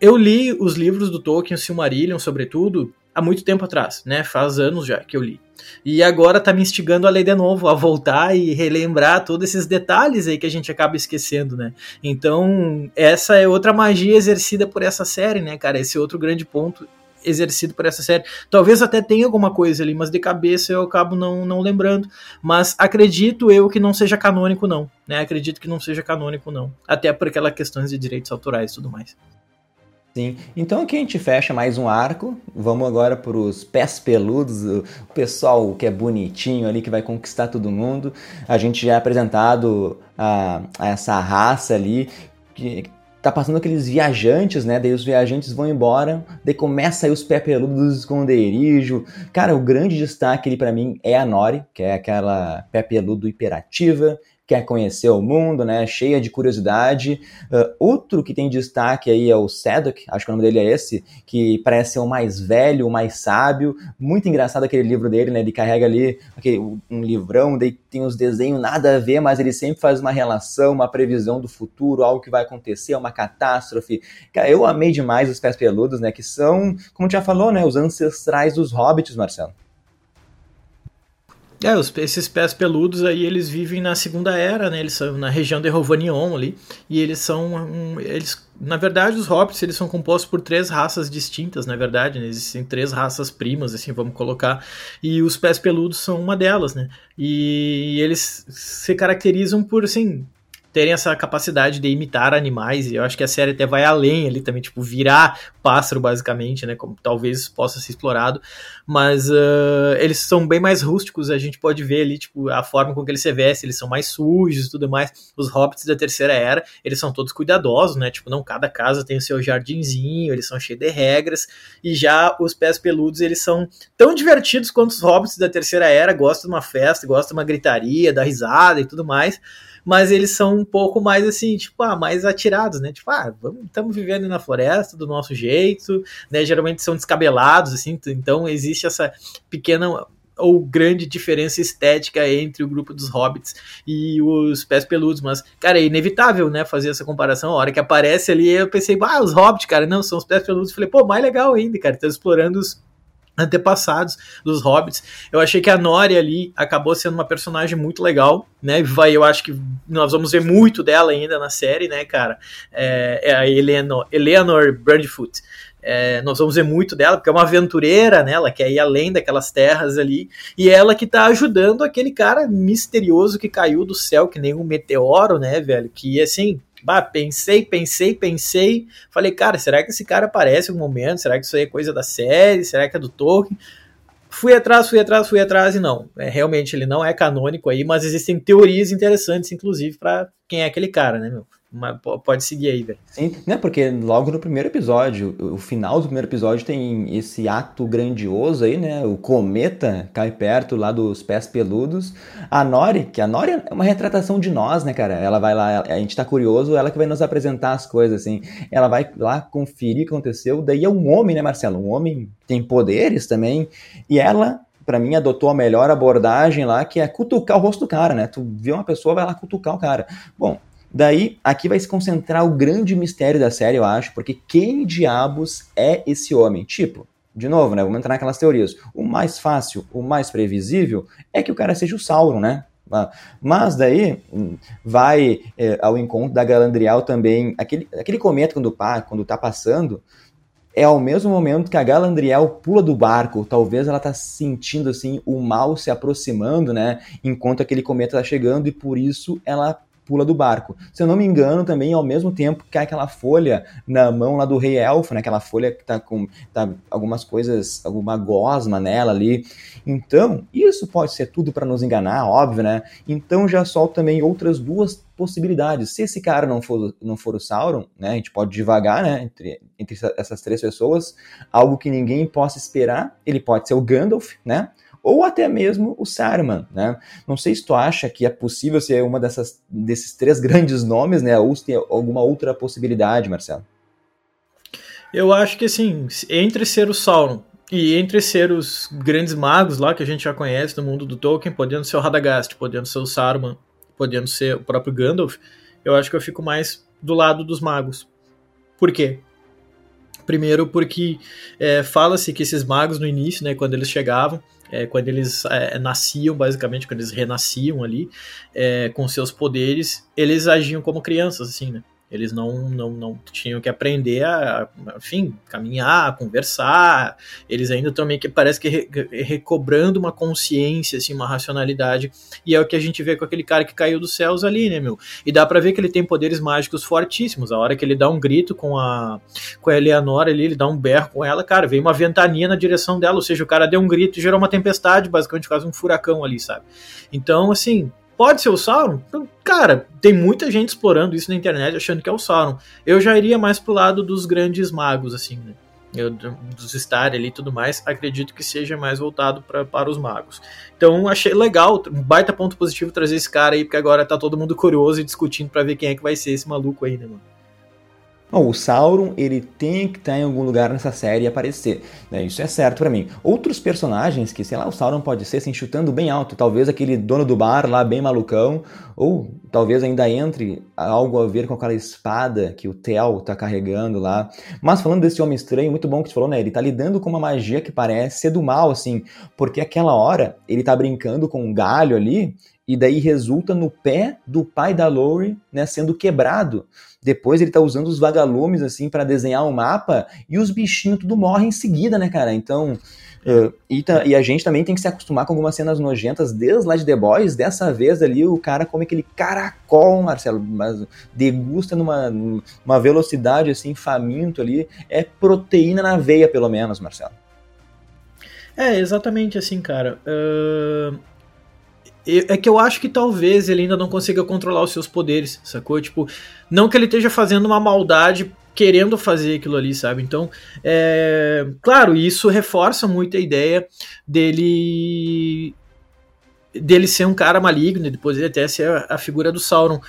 eu li os livros do Tolkien, Silmarillion, sobretudo, há muito tempo atrás, né? Faz anos já que eu li. E agora tá me instigando a ler de novo, a voltar e relembrar todos esses detalhes aí que a gente acaba esquecendo, né? Então, essa é outra magia exercida por essa série, né, cara? Esse outro grande ponto exercido por essa série. Talvez até tenha alguma coisa ali, mas de cabeça eu acabo não, não lembrando. Mas acredito eu que não seja canônico, não. Né? Acredito que não seja canônico, não. Até por aquelas questões de direitos autorais e tudo mais. Sim. Então aqui a gente fecha mais um arco. Vamos agora para os pés peludos, o pessoal que é bonitinho ali, que vai conquistar todo mundo. A gente já é apresentado a, a essa raça ali, que tá passando aqueles viajantes, né? Daí os viajantes vão embora, daí começa aí os pé peludos do esconderijo. Cara, o grande destaque ali para mim é a Nori, que é aquela pé peludo hiperativa, quer conhecer o mundo, né? Cheia de curiosidade. Uh, outro que tem destaque aí é o Sedok, acho que o nome dele é esse, que parece ser o mais velho, o mais sábio. Muito engraçado aquele livro dele, né? Ele carrega ali um livrão, daí tem os desenhos nada a ver, mas ele sempre faz uma relação, uma previsão do futuro, algo que vai acontecer, uma catástrofe. Cara, eu amei demais os pés peludos, né? Que são, como já falou, né? Os ancestrais dos hobbits, Marcelo. É, os, esses pés peludos aí, eles vivem na Segunda Era, né? Eles são na região de Rovanion ali. E eles são. Um, eles, na verdade, os hobbits eles são compostos por três raças distintas, na verdade. Né? Existem três raças primas, assim, vamos colocar. E os pés peludos são uma delas, né? E, e eles se caracterizam por, assim, terem essa capacidade de imitar animais, e eu acho que a série até vai além ali também, tipo, virar pássaro, basicamente, né, como talvez possa ser explorado, mas uh, eles são bem mais rústicos, a gente pode ver ali, tipo, a forma com que eles se vestem, eles são mais sujos e tudo mais, os hobbits da Terceira Era, eles são todos cuidadosos, né, tipo, não cada casa tem o seu jardinzinho, eles são cheios de regras, e já os pés peludos, eles são tão divertidos quanto os hobbits da Terceira Era, gostam de uma festa, gostam de uma gritaria, da risada e tudo mais, mas eles são um pouco mais assim, tipo, ah, mais atirados, né? Tipo, ah, estamos vivendo na floresta do nosso jeito, né? Geralmente são descabelados, assim, então existe essa pequena ou grande diferença estética entre o grupo dos hobbits e os pés peludos, mas, cara, é inevitável, né, fazer essa comparação. A hora que aparece ali, eu pensei, ah, os hobbits, cara, não, são os pés peludos. Falei, pô, mais legal ainda, cara, tá explorando os antepassados dos hobbits. Eu achei que a Nori ali acabou sendo uma personagem muito legal, né? Vai, eu acho que nós vamos ver muito dela ainda na série, né, cara? É, é a Eleanor, Eleanor Brandfoot. É, nós vamos ver muito dela, porque é uma aventureira, né? Ela quer ir além daquelas terras ali. E ela que tá ajudando aquele cara misterioso que caiu do céu, que nem um meteoro, né, velho? Que assim, Bah, pensei, pensei, pensei. Falei, cara, será que esse cara aparece em algum momento? Será que isso aí é coisa da série? Será que é do Tolkien? Fui atrás, fui atrás, fui atrás e não. É, realmente ele não é canônico aí, mas existem teorias interessantes, inclusive, para quem é aquele cara, né, meu? Mas pode seguir aí, velho. Sim, né? Porque logo no primeiro episódio, o final do primeiro episódio tem esse ato grandioso aí, né? O cometa cai perto lá dos pés peludos. A Nori, que a Nori é uma retratação de nós, né, cara? Ela vai lá, a gente tá curioso, ela que vai nos apresentar as coisas, assim. Ela vai lá conferir o que aconteceu. Daí é um homem, né, Marcelo? Um homem tem poderes também. E ela para mim, adotou a melhor abordagem lá, que é cutucar o rosto do cara, né? Tu vê uma pessoa, vai lá cutucar o cara. Bom, Daí, aqui vai se concentrar o grande mistério da série, eu acho, porque quem diabos é esse homem? Tipo, de novo, né? Vamos entrar naquelas teorias. O mais fácil, o mais previsível é que o cara seja o Sauron, né? Ah, mas daí hum, vai é, ao encontro da Galandriel também. Aquele, aquele cometa quando, quando tá passando, é ao mesmo momento que a Galandriel pula do barco. Talvez ela tá sentindo assim o mal se aproximando, né? Enquanto aquele cometa tá chegando, e por isso ela pula do barco. Se eu não me engano, também ao mesmo tempo que aquela folha na mão lá do rei elfo, né? Aquela folha que tá com tá algumas coisas, alguma gosma nela ali. Então, isso pode ser tudo para nos enganar, óbvio, né? Então já solta também outras duas possibilidades. Se esse cara não for, não for o Sauron, né? A gente pode divagar, né? Entre, entre essas três pessoas, algo que ninguém possa esperar. Ele pode ser o Gandalf, né? Ou até mesmo o Saruman, né? Não sei se tu acha que é possível ser uma dessas, desses três grandes nomes, né? Ou se tem alguma outra possibilidade, Marcelo. Eu acho que assim, entre ser o Sauron e entre ser os grandes magos lá que a gente já conhece no mundo do Tolkien, podendo ser o Radagast, podendo ser o Saruman, podendo ser o próprio Gandalf, eu acho que eu fico mais do lado dos magos. Por quê? Primeiro porque é, fala-se que esses magos no início, né, quando eles chegavam, é, quando eles é, nasciam, basicamente, quando eles renasciam ali, é, com seus poderes, eles agiam como crianças, assim, né? Eles não, não, não tinham que aprender a, enfim, caminhar, conversar. Eles ainda também que parece que re, recobrando uma consciência, assim, uma racionalidade. E é o que a gente vê com aquele cara que caiu dos céus ali, né, meu? E dá para ver que ele tem poderes mágicos fortíssimos. A hora que ele dá um grito com a com a Eleanor ali, ele dá um berro com ela, cara, veio uma ventania na direção dela, ou seja, o cara deu um grito e gerou uma tempestade, basicamente quase um furacão ali, sabe? Então, assim, Pode ser o Sauron? Então, cara, tem muita gente explorando isso na internet achando que é o Sauron. Eu já iria mais pro lado dos grandes magos, assim, né? Eu, dos Star ali e tudo mais, acredito que seja mais voltado pra, para os magos. Então achei legal, um baita ponto positivo trazer esse cara aí, porque agora tá todo mundo curioso e discutindo para ver quem é que vai ser esse maluco aí, né, mano? Bom, o Sauron, ele tem que estar em algum lugar nessa série e aparecer, né? Isso é certo para mim. Outros personagens que, sei lá, o Sauron pode ser assim, chutando bem alto, talvez aquele dono do bar lá bem malucão, ou talvez ainda entre algo a ver com aquela espada que o Tel tá carregando lá. Mas falando desse homem estranho, muito bom que você falou, né? Ele tá lidando com uma magia que parece ser do mal, assim, porque aquela hora ele tá brincando com um galho ali, e daí resulta no pé do pai da Lori, né, sendo quebrado. Depois ele tá usando os vagalumes, assim, para desenhar o um mapa, e os bichinhos tudo morrem em seguida, né, cara? Então. Uh, e, tá, e, a gente também tem que se acostumar com algumas cenas nojentas desde lá de The Boys. Dessa vez ali o cara come aquele caracol, Marcelo, mas degusta numa, numa velocidade assim, faminto ali. É proteína na veia, pelo menos, Marcelo. É, exatamente assim, cara. Uh, é que eu acho que talvez ele ainda não consiga controlar os seus poderes, sacou? Tipo, não que ele esteja fazendo uma maldade querendo fazer aquilo ali, sabe? Então, é... claro, isso reforça muito a ideia dele dele ser um cara maligno, e depois ele até ser a figura do Sauron.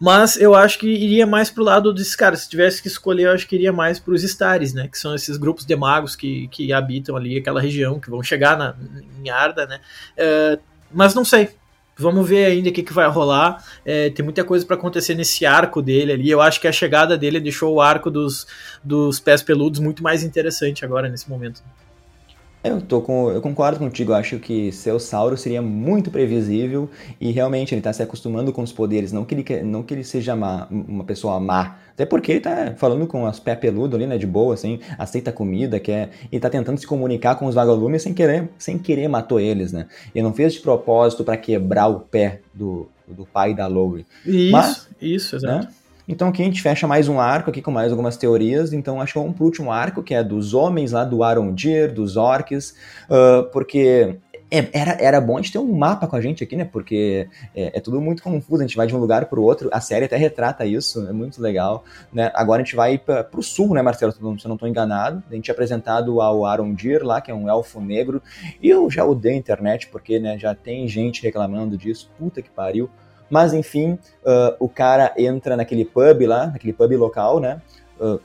Mas eu acho que iria mais pro lado desses caras. Se tivesse que escolher, eu acho que iria mais pros Stares, né? Que são esses grupos de magos que, que habitam ali aquela região, que vão chegar na, em Arda, né? É, mas não sei. Vamos ver ainda o que, que vai rolar. É, tem muita coisa para acontecer nesse arco dele ali. Eu acho que a chegada dele deixou o arco dos, dos pés peludos muito mais interessante agora nesse momento. Eu, tô com, eu concordo contigo, eu acho que seu Sauro seria muito previsível e realmente ele está se acostumando com os poderes, não que ele, não que ele seja má, uma pessoa má, até porque ele tá falando com as pé peludo ali, né, de boa, assim, aceita comida, quer, e tá tentando se comunicar com os vagalumes sem querer, sem querer matou eles, né, ele não fez de propósito para quebrar o pé do, do pai da Lowry. Isso, Mas, isso, exato. Né, então aqui a gente fecha mais um arco aqui com mais algumas teorias. Então acho que vamos pro último arco, que é dos homens lá do Arondir, dos orcs, uh, porque é, era, era bom a gente ter um mapa com a gente aqui, né? Porque é, é tudo muito confuso, a gente vai de um lugar para o outro, a série até retrata isso, é muito legal. Né? Agora a gente vai para o sul, né, Marcelo? Se eu não estou enganado. A gente é apresentado ao Arondir lá, que é um elfo negro. E eu já odeio a internet, porque né, já tem gente reclamando disso. Puta que pariu. Mas enfim, uh, o cara entra naquele pub lá, naquele pub local, né? Uh,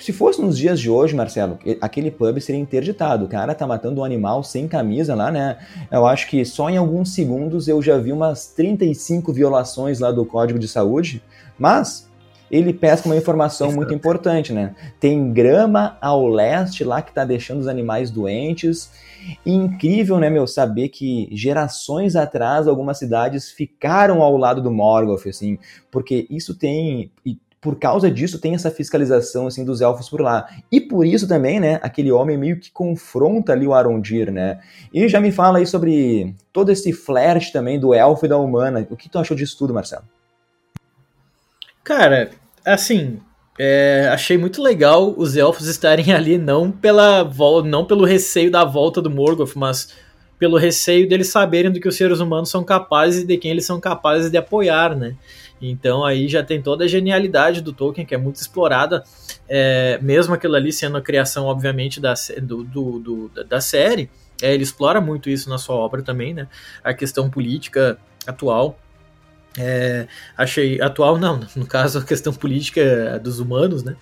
se fosse nos dias de hoje, Marcelo, aquele pub seria interditado. O cara tá matando um animal sem camisa lá, né? Eu acho que só em alguns segundos eu já vi umas 35 violações lá do Código de Saúde. Mas ele pesca uma informação muito importante, né? Tem grama ao leste lá que tá deixando os animais doentes. E incrível, né, meu, saber que gerações atrás algumas cidades ficaram ao lado do Morgoth, assim, porque isso tem por causa disso tem essa fiscalização assim dos elfos por lá. E por isso também, né, aquele homem meio que confronta ali o Arondir, né? E já me fala aí sobre todo esse flerte também do elfo e da humana. O que tu achou disso tudo, Marcelo? Cara, assim, é, achei muito legal os elfos estarem ali não pela não pelo receio da volta do Morgoth, mas pelo receio deles saberem do que os seres humanos são capazes e de quem eles são capazes de apoiar, né? Então aí já tem toda a genialidade do Tolkien, que é muito explorada, é, mesmo aquilo ali sendo a criação, obviamente, da, do, do, do da série, é, ele explora muito isso na sua obra também, né? A questão política atual. É, achei atual não, no caso a questão política dos humanos, né?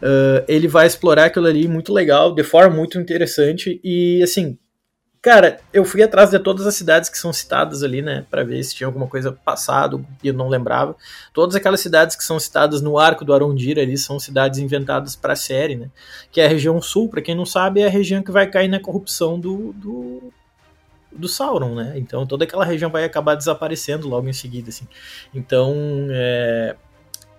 Uh, ele vai explorar aquilo ali muito legal, de forma muito interessante e assim Cara, eu fui atrás de todas as cidades que são citadas ali, né, para ver se tinha alguma coisa passado e eu não lembrava. Todas aquelas cidades que são citadas no arco do Arondir ali são cidades inventadas para a série, né? Que é a região sul, para quem não sabe, é a região que vai cair na corrupção do, do do Sauron, né? Então toda aquela região vai acabar desaparecendo logo em seguida, assim. Então, é,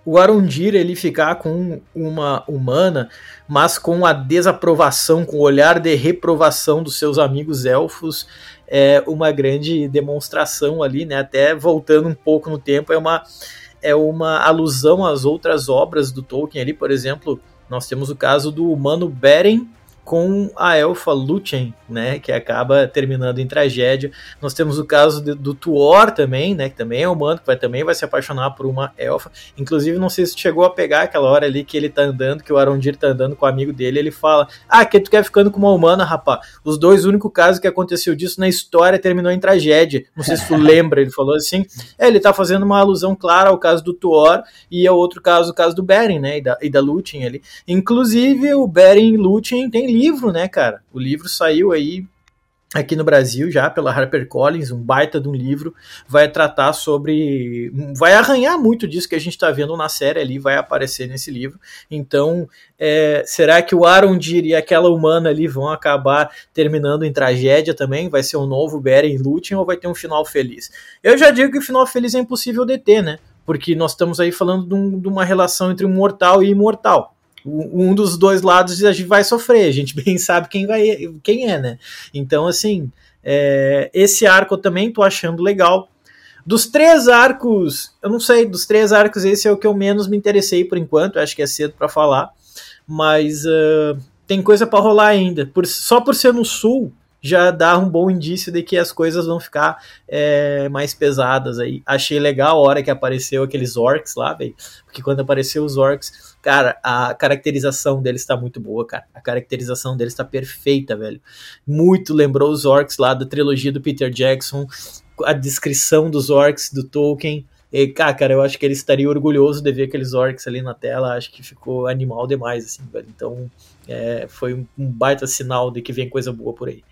o Arondir ele ficar com uma humana, mas com a desaprovação, com o olhar de reprovação dos seus amigos elfos, é uma grande demonstração ali, né? Até voltando um pouco no tempo, é uma é uma alusão às outras obras do Tolkien ali, por exemplo, nós temos o caso do humano Beren com a elfa Lúthien, né, que acaba terminando em tragédia. Nós temos o caso de, do Tuor também, né, que também é humano, que vai, também vai se apaixonar por uma elfa. Inclusive, não sei se chegou a pegar aquela hora ali que ele tá andando, que o Arondir tá andando com o amigo dele, ele fala: "Ah, que tu quer ficando com uma humana, rapá? Os dois únicos casos que aconteceu disso na história terminou em tragédia. Não sei se tu lembra, ele falou assim. É, ele tá fazendo uma alusão clara ao caso do Tuor e ao outro caso, o caso do Beren, né, e da, e da Lúthien ali. Inclusive, o Beren e Lúthien tem livro, né, cara? O livro saiu aí aqui no Brasil já pela HarperCollins, um baita de um livro, vai tratar sobre, vai arranhar muito disso que a gente está vendo na série ali, vai aparecer nesse livro. Então, é, será que o Arondir e aquela humana ali vão acabar terminando em tragédia também? Vai ser um novo Beren Lúthien ou vai ter um final feliz? Eu já digo que o final feliz é impossível de ter, né? Porque nós estamos aí falando de, um, de uma relação entre um mortal e imortal um dos dois lados a gente vai sofrer, a gente bem sabe quem vai quem é, né? Então, assim, é, esse arco eu também tô achando legal. Dos três arcos, eu não sei, dos três arcos, esse é o que eu menos me interessei por enquanto, acho que é cedo para falar, mas uh, tem coisa para rolar ainda. Por, só por ser no sul, já dá um bom indício de que as coisas vão ficar é, mais pesadas aí. Achei legal a hora que apareceu aqueles orcs lá. Porque quando apareceu os orcs, cara, a caracterização deles está muito boa, cara. A caracterização deles está perfeita, velho. Muito lembrou os orcs lá da trilogia do Peter Jackson. A descrição dos orcs do Tolkien. E, cara, eu acho que ele estaria orgulhoso de ver aqueles orcs ali na tela. Acho que ficou animal demais, assim, velho. Então, é, foi um baita sinal de que vem coisa boa por aí.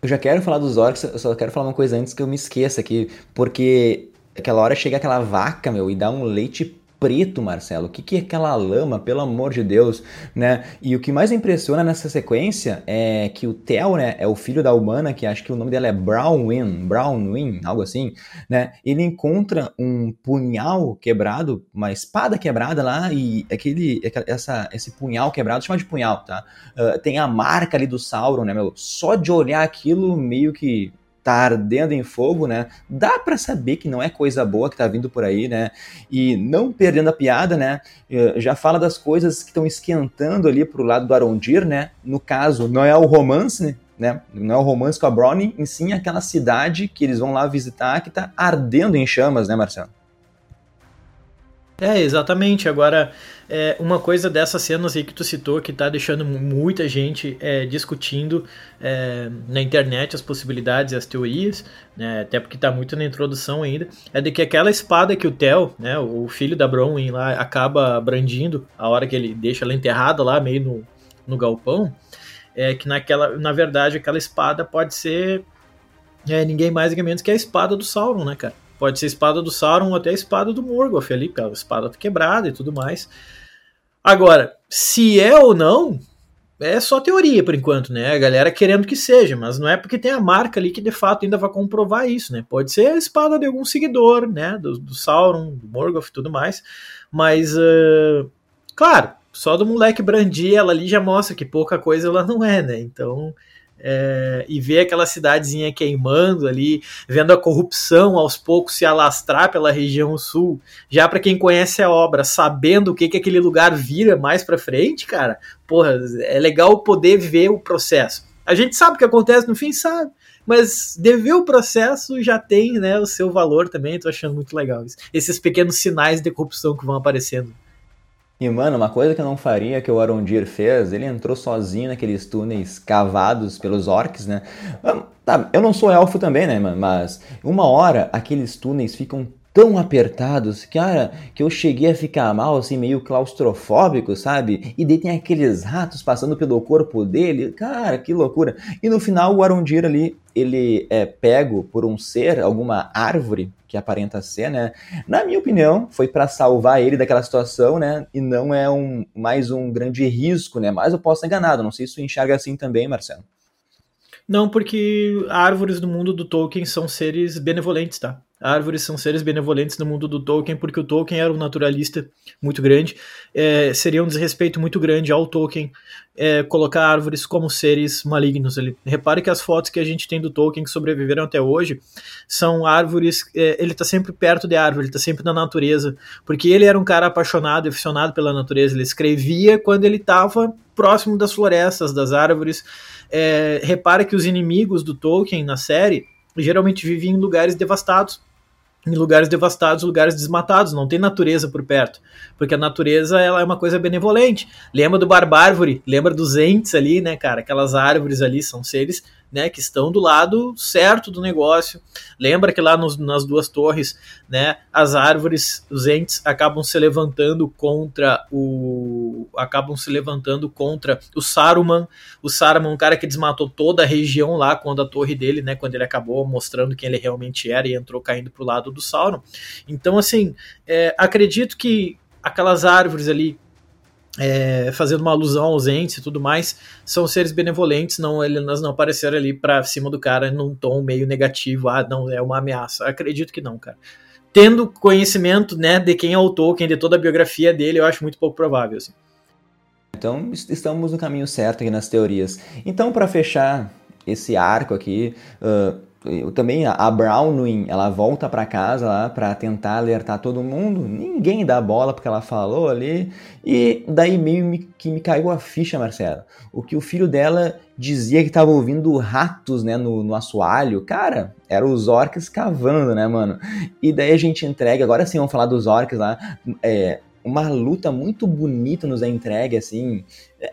Eu já quero falar dos orcs, eu só quero falar uma coisa antes que eu me esqueça aqui, porque aquela hora chega aquela vaca, meu, e dá um leite preto, Marcelo. O que, que é aquela lama, pelo amor de Deus, né? E o que mais impressiona nessa sequência é que o Theo, né, é o filho da humana, que acho que o nome dela é Brownwin, Brownwin, algo assim, né? Ele encontra um punhal quebrado, uma espada quebrada lá e aquele, essa, esse punhal quebrado, chama de punhal, tá? Uh, tem a marca ali do Sauron, né, meu? Só de olhar aquilo meio que tá ardendo em fogo, né? Dá para saber que não é coisa boa que tá vindo por aí, né? E não perdendo a piada, né? Eh, já fala das coisas que estão esquentando ali pro lado do Arondir, né? No caso, não é o romance, né? né? Não é o romance com a Brownie, em sim aquela cidade que eles vão lá visitar que tá ardendo em chamas, né, Marcelo? É, exatamente. Agora, é, uma coisa dessas cenas aí que tu citou que tá deixando muita gente é, discutindo é, na internet as possibilidades e as teorias, né, até porque tá muito na introdução ainda, é de que aquela espada que o Theo, né, o filho da Bronwyn lá, acaba brandindo a hora que ele deixa ela enterrada lá meio no, no galpão, é que naquela, na verdade aquela espada pode ser é, ninguém mais ninguém menos que a espada do Sauron, né, cara? Pode ser espada do Sauron ou até a espada do Morgoth ali, porque a espada tá quebrada e tudo mais. Agora, se é ou não, é só teoria por enquanto, né? A galera querendo que seja, mas não é porque tem a marca ali que de fato ainda vai comprovar isso, né? Pode ser a espada de algum seguidor, né? Do, do Sauron, do Morgoth e tudo mais. Mas, uh, claro, só do moleque brandir ela ali já mostra que pouca coisa ela não é, né? Então, é, e ver aquela cidadezinha queimando ali, vendo a corrupção aos poucos se alastrar pela região sul, já para quem conhece a obra, sabendo o que, que aquele lugar vira mais para frente, cara, porra, é legal poder ver o processo. A gente sabe o que acontece no fim, sabe, mas de ver o processo já tem né, o seu valor também, tô achando muito legal isso. Esses pequenos sinais de corrupção que vão aparecendo. E, mano, uma coisa que eu não faria que o Arondir fez, ele entrou sozinho naqueles túneis cavados pelos orcs, né? Tá, eu não sou elfo também, né, mano? Mas uma hora aqueles túneis ficam tão apertados, cara, que eu cheguei a ficar mal, assim, meio claustrofóbico, sabe? E daí tem aqueles ratos passando pelo corpo dele, cara, que loucura. E no final o Arondir ali, ele é pego por um ser, alguma árvore que aparenta ser, né? Na minha opinião, foi para salvar ele daquela situação, né? E não é um mais um grande risco, né? Mas eu posso estar enganado, não sei se tu enxerga assim também, Marcelo. Não, porque árvores do mundo do Tolkien são seres benevolentes, tá? Árvores são seres benevolentes no mundo do Tolkien, porque o Tolkien era um naturalista muito grande. É, seria um desrespeito muito grande ao Tolkien é, colocar árvores como seres malignos. Ele, repare que as fotos que a gente tem do Tolkien que sobreviveram até hoje são árvores. É, ele está sempre perto de árvore, ele está sempre na natureza, porque ele era um cara apaixonado aficionado pela natureza. Ele escrevia quando ele estava próximo das florestas, das árvores. É, repara que os inimigos do Tolkien na série geralmente viviam em lugares devastados em lugares devastados, lugares desmatados, não tem natureza por perto, porque a natureza ela é uma coisa benevolente. Lembra do Barbárvore, lembra dos entes ali, né, cara? Aquelas árvores ali são seres né, que estão do lado certo do negócio. Lembra que lá nos, nas duas torres, né, as árvores, os entes acabam se levantando contra o acabam se levantando contra o Saruman. O Saruman, um cara que desmatou toda a região lá quando a torre dele, né, quando ele acabou mostrando quem ele realmente era e entrou caindo pro lado do Sauron. Então, assim, é, acredito que aquelas árvores ali é, fazendo uma alusão aos entes e tudo mais, são seres benevolentes, não eles não apareceram ali pra cima do cara num tom meio negativo, ah, não, é uma ameaça. Acredito que não, cara. Tendo conhecimento, né, de quem é o Tolkien, de toda a biografia dele, eu acho muito pouco provável, assim. Então, estamos no caminho certo aqui nas teorias. Então, para fechar esse arco aqui, uh, também a Brownwing, ela volta para casa lá para tentar alertar todo mundo. Ninguém dá bola porque ela falou ali. E daí meio que me caiu a ficha, Marcelo. O que o filho dela dizia que estava ouvindo ratos, né, no, no assoalho. Cara, eram os orcs cavando, né, mano? E daí a gente entrega, agora sim vamos falar dos orcs lá. É, uma luta muito bonita nos é entregue, assim.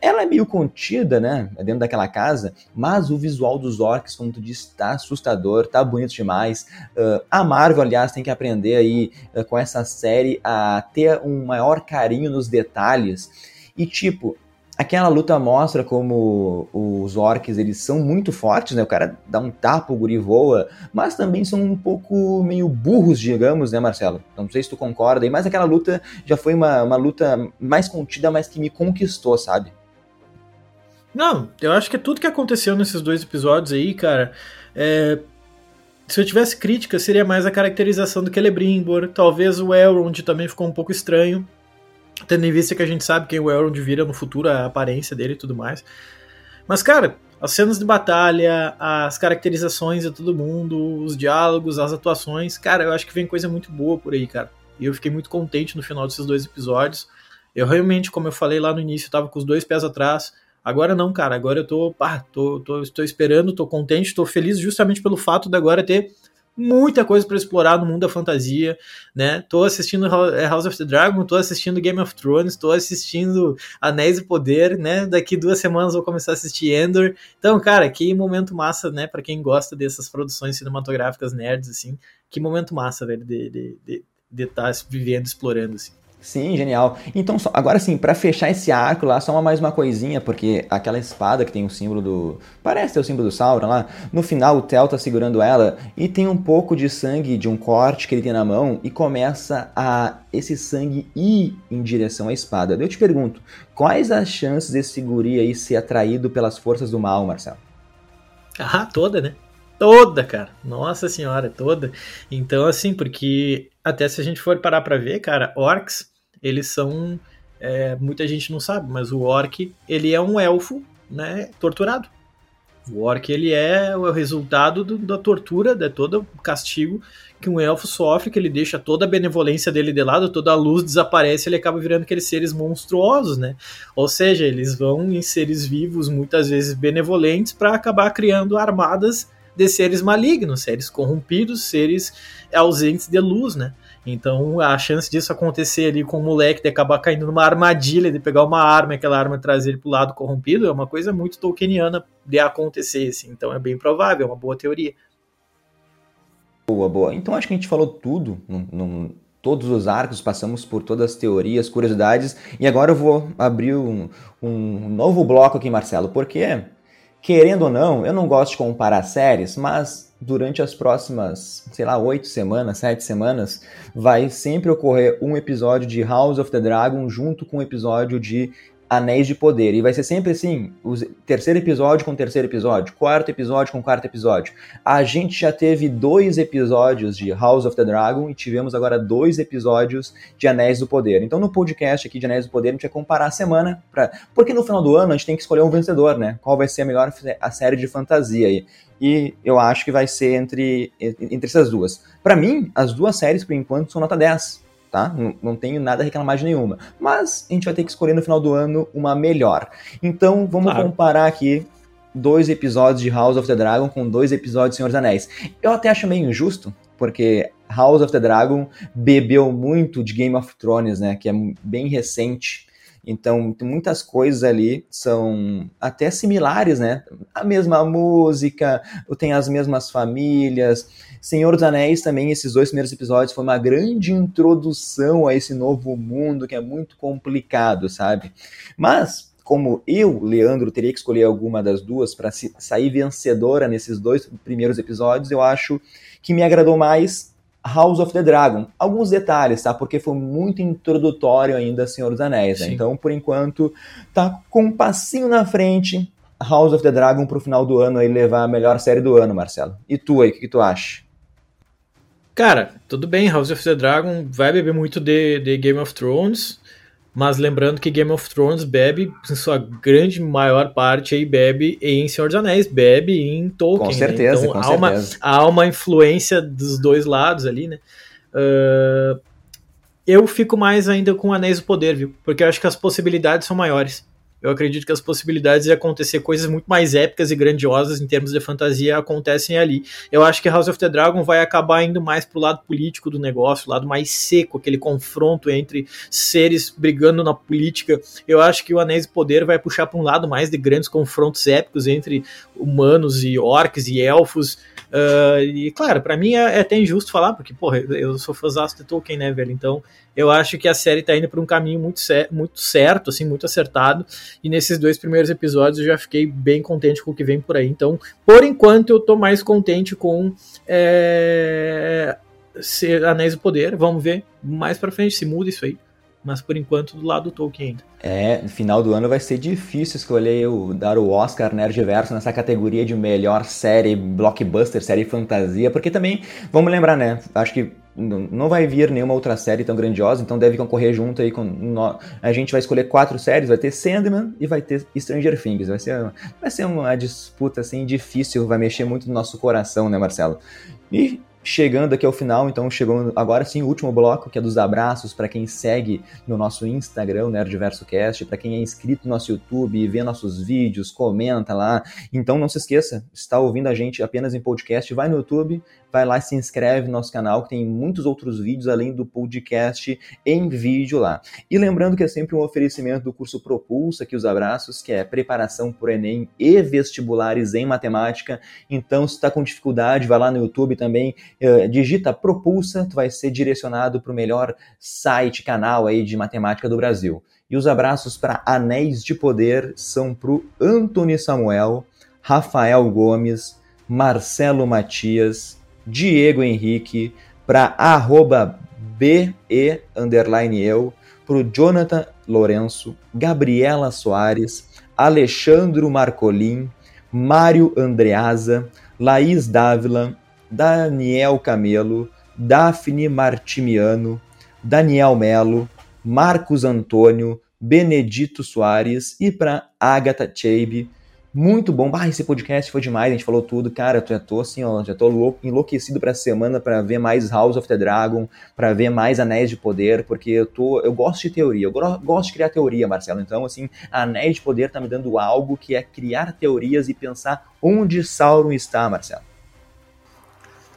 Ela é meio contida, né, dentro daquela casa, mas o visual dos orcs, como tu disse, tá assustador, tá bonito demais. Uh, a Marvel, aliás, tem que aprender aí uh, com essa série a ter um maior carinho nos detalhes. E, tipo, Aquela luta mostra como os orcs eles são muito fortes, né? O cara dá um tapa, o guri voa, mas também são um pouco meio burros, digamos, né, Marcelo? Não sei se tu concorda, mas aquela luta já foi uma, uma luta mais contida, mas que me conquistou, sabe? Não, eu acho que é tudo que aconteceu nesses dois episódios aí, cara. É... Se eu tivesse crítica, seria mais a caracterização do Celebrimbor. Talvez o Elrond também ficou um pouco estranho tendo em vista que a gente sabe quem o Elrond vira no futuro, a aparência dele e tudo mais. Mas, cara, as cenas de batalha, as caracterizações de todo mundo, os diálogos, as atuações, cara, eu acho que vem coisa muito boa por aí, cara. E eu fiquei muito contente no final desses dois episódios. Eu realmente, como eu falei lá no início, eu tava com os dois pés atrás. Agora não, cara. Agora eu tô, pá, tô, tô, estou esperando, tô contente, tô feliz justamente pelo fato de agora ter muita coisa para explorar no mundo da fantasia, né? Tô assistindo é, House of the Dragon, tô assistindo Game of Thrones, tô assistindo Anéis do Poder, né? Daqui duas semanas vou começar a assistir Endor. Então, cara, que momento massa, né? Para quem gosta dessas produções cinematográficas nerds, assim, que momento massa, velho, de estar de, de, de tá vivendo, explorando, assim. Sim, genial. Então, só, agora sim, para fechar esse arco lá, só uma, mais uma coisinha, porque aquela espada que tem o símbolo do. Parece ter o símbolo do Sauron lá. No final, o Tel tá segurando ela e tem um pouco de sangue de um corte que ele tem na mão e começa a esse sangue ir em direção à espada. Eu te pergunto, quais as chances desse guri aí ser atraído pelas forças do mal, Marcelo? Ah, toda, né? Toda, cara. Nossa senhora, toda. Então, assim, porque até se a gente for parar pra ver, cara, orcs eles são. É, muita gente não sabe, mas o orc ele é um elfo né, torturado. O orc ele é o resultado do, da tortura, de todo o castigo que um elfo sofre, que ele deixa toda a benevolência dele de lado, toda a luz desaparece, ele acaba virando aqueles seres monstruosos, né? Ou seja, eles vão em seres vivos, muitas vezes benevolentes, para acabar criando armadas de seres malignos, seres corrompidos, seres ausentes de luz, né? Então a chance disso acontecer ali com o moleque de acabar caindo numa armadilha, de pegar uma arma aquela arma trazer ele pro lado corrompido, é uma coisa muito tolkieniana de acontecer, assim. Então é bem provável, é uma boa teoria. Boa, boa. Então acho que a gente falou tudo, num, num, todos os arcos, passamos por todas as teorias, curiosidades, e agora eu vou abrir um, um novo bloco aqui, Marcelo, porque, querendo ou não, eu não gosto de comparar séries, mas durante as próximas, sei lá, oito semanas, sete semanas, vai sempre ocorrer um episódio de House of the Dragon junto com um episódio de Anéis de Poder. E vai ser sempre assim: o terceiro episódio com terceiro episódio, quarto episódio com quarto episódio. A gente já teve dois episódios de House of the Dragon e tivemos agora dois episódios de Anéis do Poder. Então, no podcast aqui de Anéis do Poder, a gente vai comparar a semana. Pra... Porque no final do ano a gente tem que escolher um vencedor, né? Qual vai ser a melhor a série de fantasia aí. E eu acho que vai ser entre, entre essas duas. Para mim, as duas séries, por enquanto, são nota 10 tá? Não, não tenho nada a reclamar de nenhuma. Mas a gente vai ter que escolher no final do ano uma melhor. Então vamos claro. comparar aqui dois episódios de House of the Dragon com dois episódios de Senhor dos Anéis. Eu até acho meio injusto, porque House of the Dragon bebeu muito de Game of Thrones, né? Que é bem recente. Então, muitas coisas ali são até similares, né? A mesma música, tem as mesmas famílias. Senhor dos Anéis também, esses dois primeiros episódios, foi uma grande introdução a esse novo mundo que é muito complicado, sabe? Mas, como eu, Leandro, teria que escolher alguma das duas para sair vencedora nesses dois primeiros episódios, eu acho que me agradou mais House of the Dragon. Alguns detalhes, tá? Porque foi muito introdutório ainda Senhor dos Anéis, né? Então, por enquanto, tá com um passinho na frente House of the Dragon pro final do ano aí levar a melhor série do ano, Marcelo. E tu aí, o que, que tu acha? Cara, tudo bem, House of the Dragon vai beber muito de, de Game of Thrones, mas lembrando que Game of Thrones bebe, em sua grande maior parte, aí bebe em Senhor dos Anéis, bebe em Tolkien. Com certeza, né? então, com há certeza. Uma, há uma influência dos dois lados ali, né? Uh, eu fico mais ainda com Anéis do Poder, viu? Porque eu acho que as possibilidades são maiores eu acredito que as possibilidades de acontecer coisas muito mais épicas e grandiosas em termos de fantasia acontecem ali. Eu acho que House of the Dragon vai acabar indo mais pro lado político do negócio, lado mais seco, aquele confronto entre seres brigando na política. Eu acho que o Anéis do Poder vai puxar para um lado mais de grandes confrontos épicos entre humanos e orcs e elfos. Uh, e claro, para mim é, é, até injusto falar, porque, porra, eu sou fãzão de Tolkien, né, velho? Então eu acho que a série tá indo para um caminho muito, muito certo, assim, muito acertado. E nesses dois primeiros episódios eu já fiquei bem contente com o que vem por aí. Então, por enquanto, eu tô mais contente com é, Anéis do Poder. Vamos ver mais pra frente se muda isso aí mas por enquanto do lado do Tolkien ainda. É, no final do ano vai ser difícil escolher o dar o Oscar Nerdverso nessa categoria de melhor série blockbuster, série fantasia, porque também, vamos lembrar, né, acho que não vai vir nenhuma outra série tão grandiosa, então deve concorrer junto aí com. A gente vai escolher quatro séries, vai ter Sandman e vai ter Stranger Things. Vai ser, vai ser uma disputa assim difícil, vai mexer muito no nosso coração, né, Marcelo? E chegando aqui ao final, então chegou agora sim o último bloco, que é dos abraços para quem segue no nosso Instagram, Nerdverso Cast, para quem é inscrito no nosso YouTube, vê nossos vídeos, comenta lá. Então não se esqueça, está ouvindo a gente apenas em podcast, vai no YouTube, vai lá e se inscreve no nosso canal, que tem muitos outros vídeos além do podcast em vídeo lá. E lembrando que é sempre um oferecimento do curso Propulsa, aqui os abraços, que é preparação para o Enem e vestibulares em matemática. Então, se está com dificuldade, vai lá no YouTube também, uh, digita Propulsa, tu vai ser direcionado para o melhor site, canal aí de matemática do Brasil. E os abraços para Anéis de Poder são para o Antony Samuel, Rafael Gomes, Marcelo Matias, Diego Henrique, para arroba BE eu, para o Jonathan Lourenço, Gabriela Soares, Alexandro Marcolin, Mário Andreasa, Laís Dávila, Daniel Camelo, Daphne Martimiano, Daniel Melo, Marcos Antônio, Benedito Soares e para Agatha Chebe, muito bom. Ah, esse podcast foi demais, a gente falou tudo. Cara, eu já tô assim, ó, já tô enlouquecido pra semana para ver mais House of the Dragon, para ver mais Anéis de Poder, porque eu tô, eu gosto de teoria, eu gosto de criar teoria, Marcelo. Então, assim, Anéis de Poder tá me dando algo que é criar teorias e pensar onde Sauron está, Marcelo.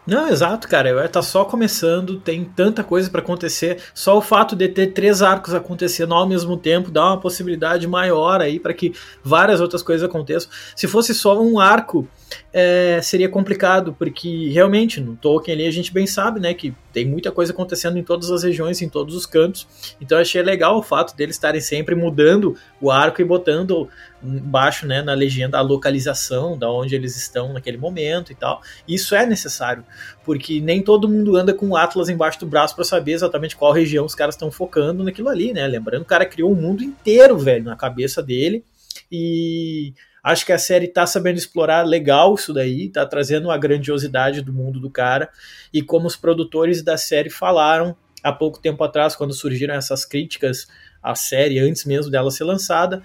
Não, exato, cara. Tá só começando, tem tanta coisa para acontecer. Só o fato de ter três arcos acontecendo ao mesmo tempo dá uma possibilidade maior aí para que várias outras coisas aconteçam. Se fosse só um arco, é, seria complicado, porque realmente no Tolkien ali a gente bem sabe, né, que tem muita coisa acontecendo em todas as regiões, em todos os cantos. Então achei legal o fato deles estarem sempre mudando o arco e botando embaixo, né, na legenda a localização da onde eles estão naquele momento e tal. Isso é necessário, porque nem todo mundo anda com o Atlas embaixo do braço para saber exatamente qual região os caras estão focando naquilo ali, né? Lembrando o cara criou o mundo inteiro, velho, na cabeça dele. E Acho que a série tá sabendo explorar legal isso daí, tá trazendo a grandiosidade do mundo do cara. E como os produtores da série falaram há pouco tempo atrás, quando surgiram essas críticas à série, antes mesmo dela ser lançada,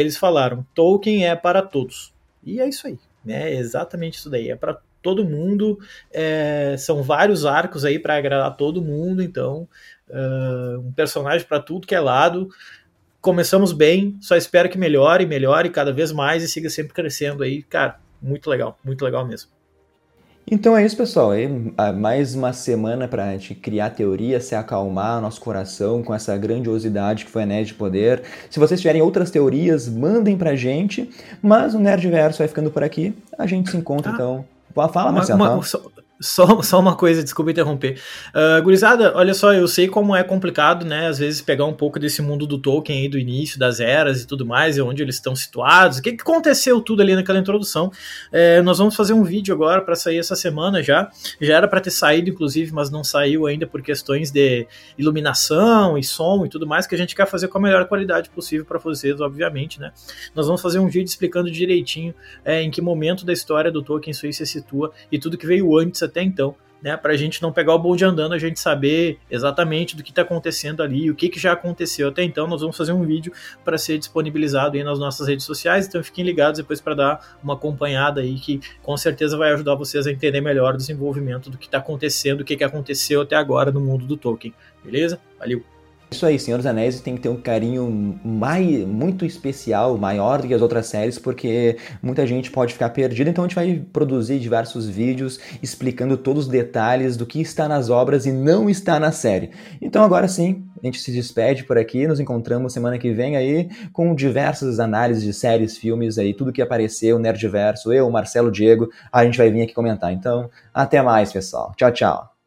eles falaram: Tolkien é para todos. E é isso aí, né? É exatamente isso daí. É para todo mundo. É, são vários arcos aí para agradar todo mundo, então. Uh, um personagem para tudo que é lado começamos bem, só espero que melhore, melhore cada vez mais e siga sempre crescendo aí. Cara, muito legal, muito legal mesmo. Então é isso, pessoal. É mais uma semana para a gente criar teoria, se acalmar nosso coração com essa grandiosidade que foi a Nerd de Poder. Se vocês tiverem outras teorias, mandem pra gente. Mas o Nerdverso vai ficando por aqui. A gente se encontra, ah, então. Fala, Marcelo. Uma, uma, só, só uma coisa, desculpa interromper. Uh, gurizada, olha só, eu sei como é complicado, né? Às vezes pegar um pouco desse mundo do Tolkien aí, do início, das eras e tudo mais, e onde eles estão situados, o que, que aconteceu tudo ali naquela introdução. É, nós vamos fazer um vídeo agora para sair essa semana já. Já era para ter saído, inclusive, mas não saiu ainda por questões de iluminação e som e tudo mais, que a gente quer fazer com a melhor qualidade possível para vocês, obviamente, né? Nós vamos fazer um vídeo explicando direitinho é, em que momento da história do Tolkien isso aí se situa e tudo que veio antes até então, né, para a gente não pegar o bonde andando, a gente saber exatamente do que está acontecendo ali, o que, que já aconteceu até então. Nós vamos fazer um vídeo para ser disponibilizado aí nas nossas redes sociais, então fiquem ligados depois para dar uma acompanhada aí que com certeza vai ajudar vocês a entender melhor o desenvolvimento do que está acontecendo, o que, que aconteceu até agora no mundo do Tolkien. Beleza? Valeu! Isso aí, Senhor dos Anéis tem que ter um carinho mai, muito especial, maior do que as outras séries, porque muita gente pode ficar perdida. Então a gente vai produzir diversos vídeos explicando todos os detalhes do que está nas obras e não está na série. Então agora sim, a gente se despede por aqui, nos encontramos semana que vem aí com diversas análises de séries, filmes aí, tudo que apareceu, Nerdverso, eu, Marcelo Diego, a gente vai vir aqui comentar. Então, até mais, pessoal. Tchau, tchau.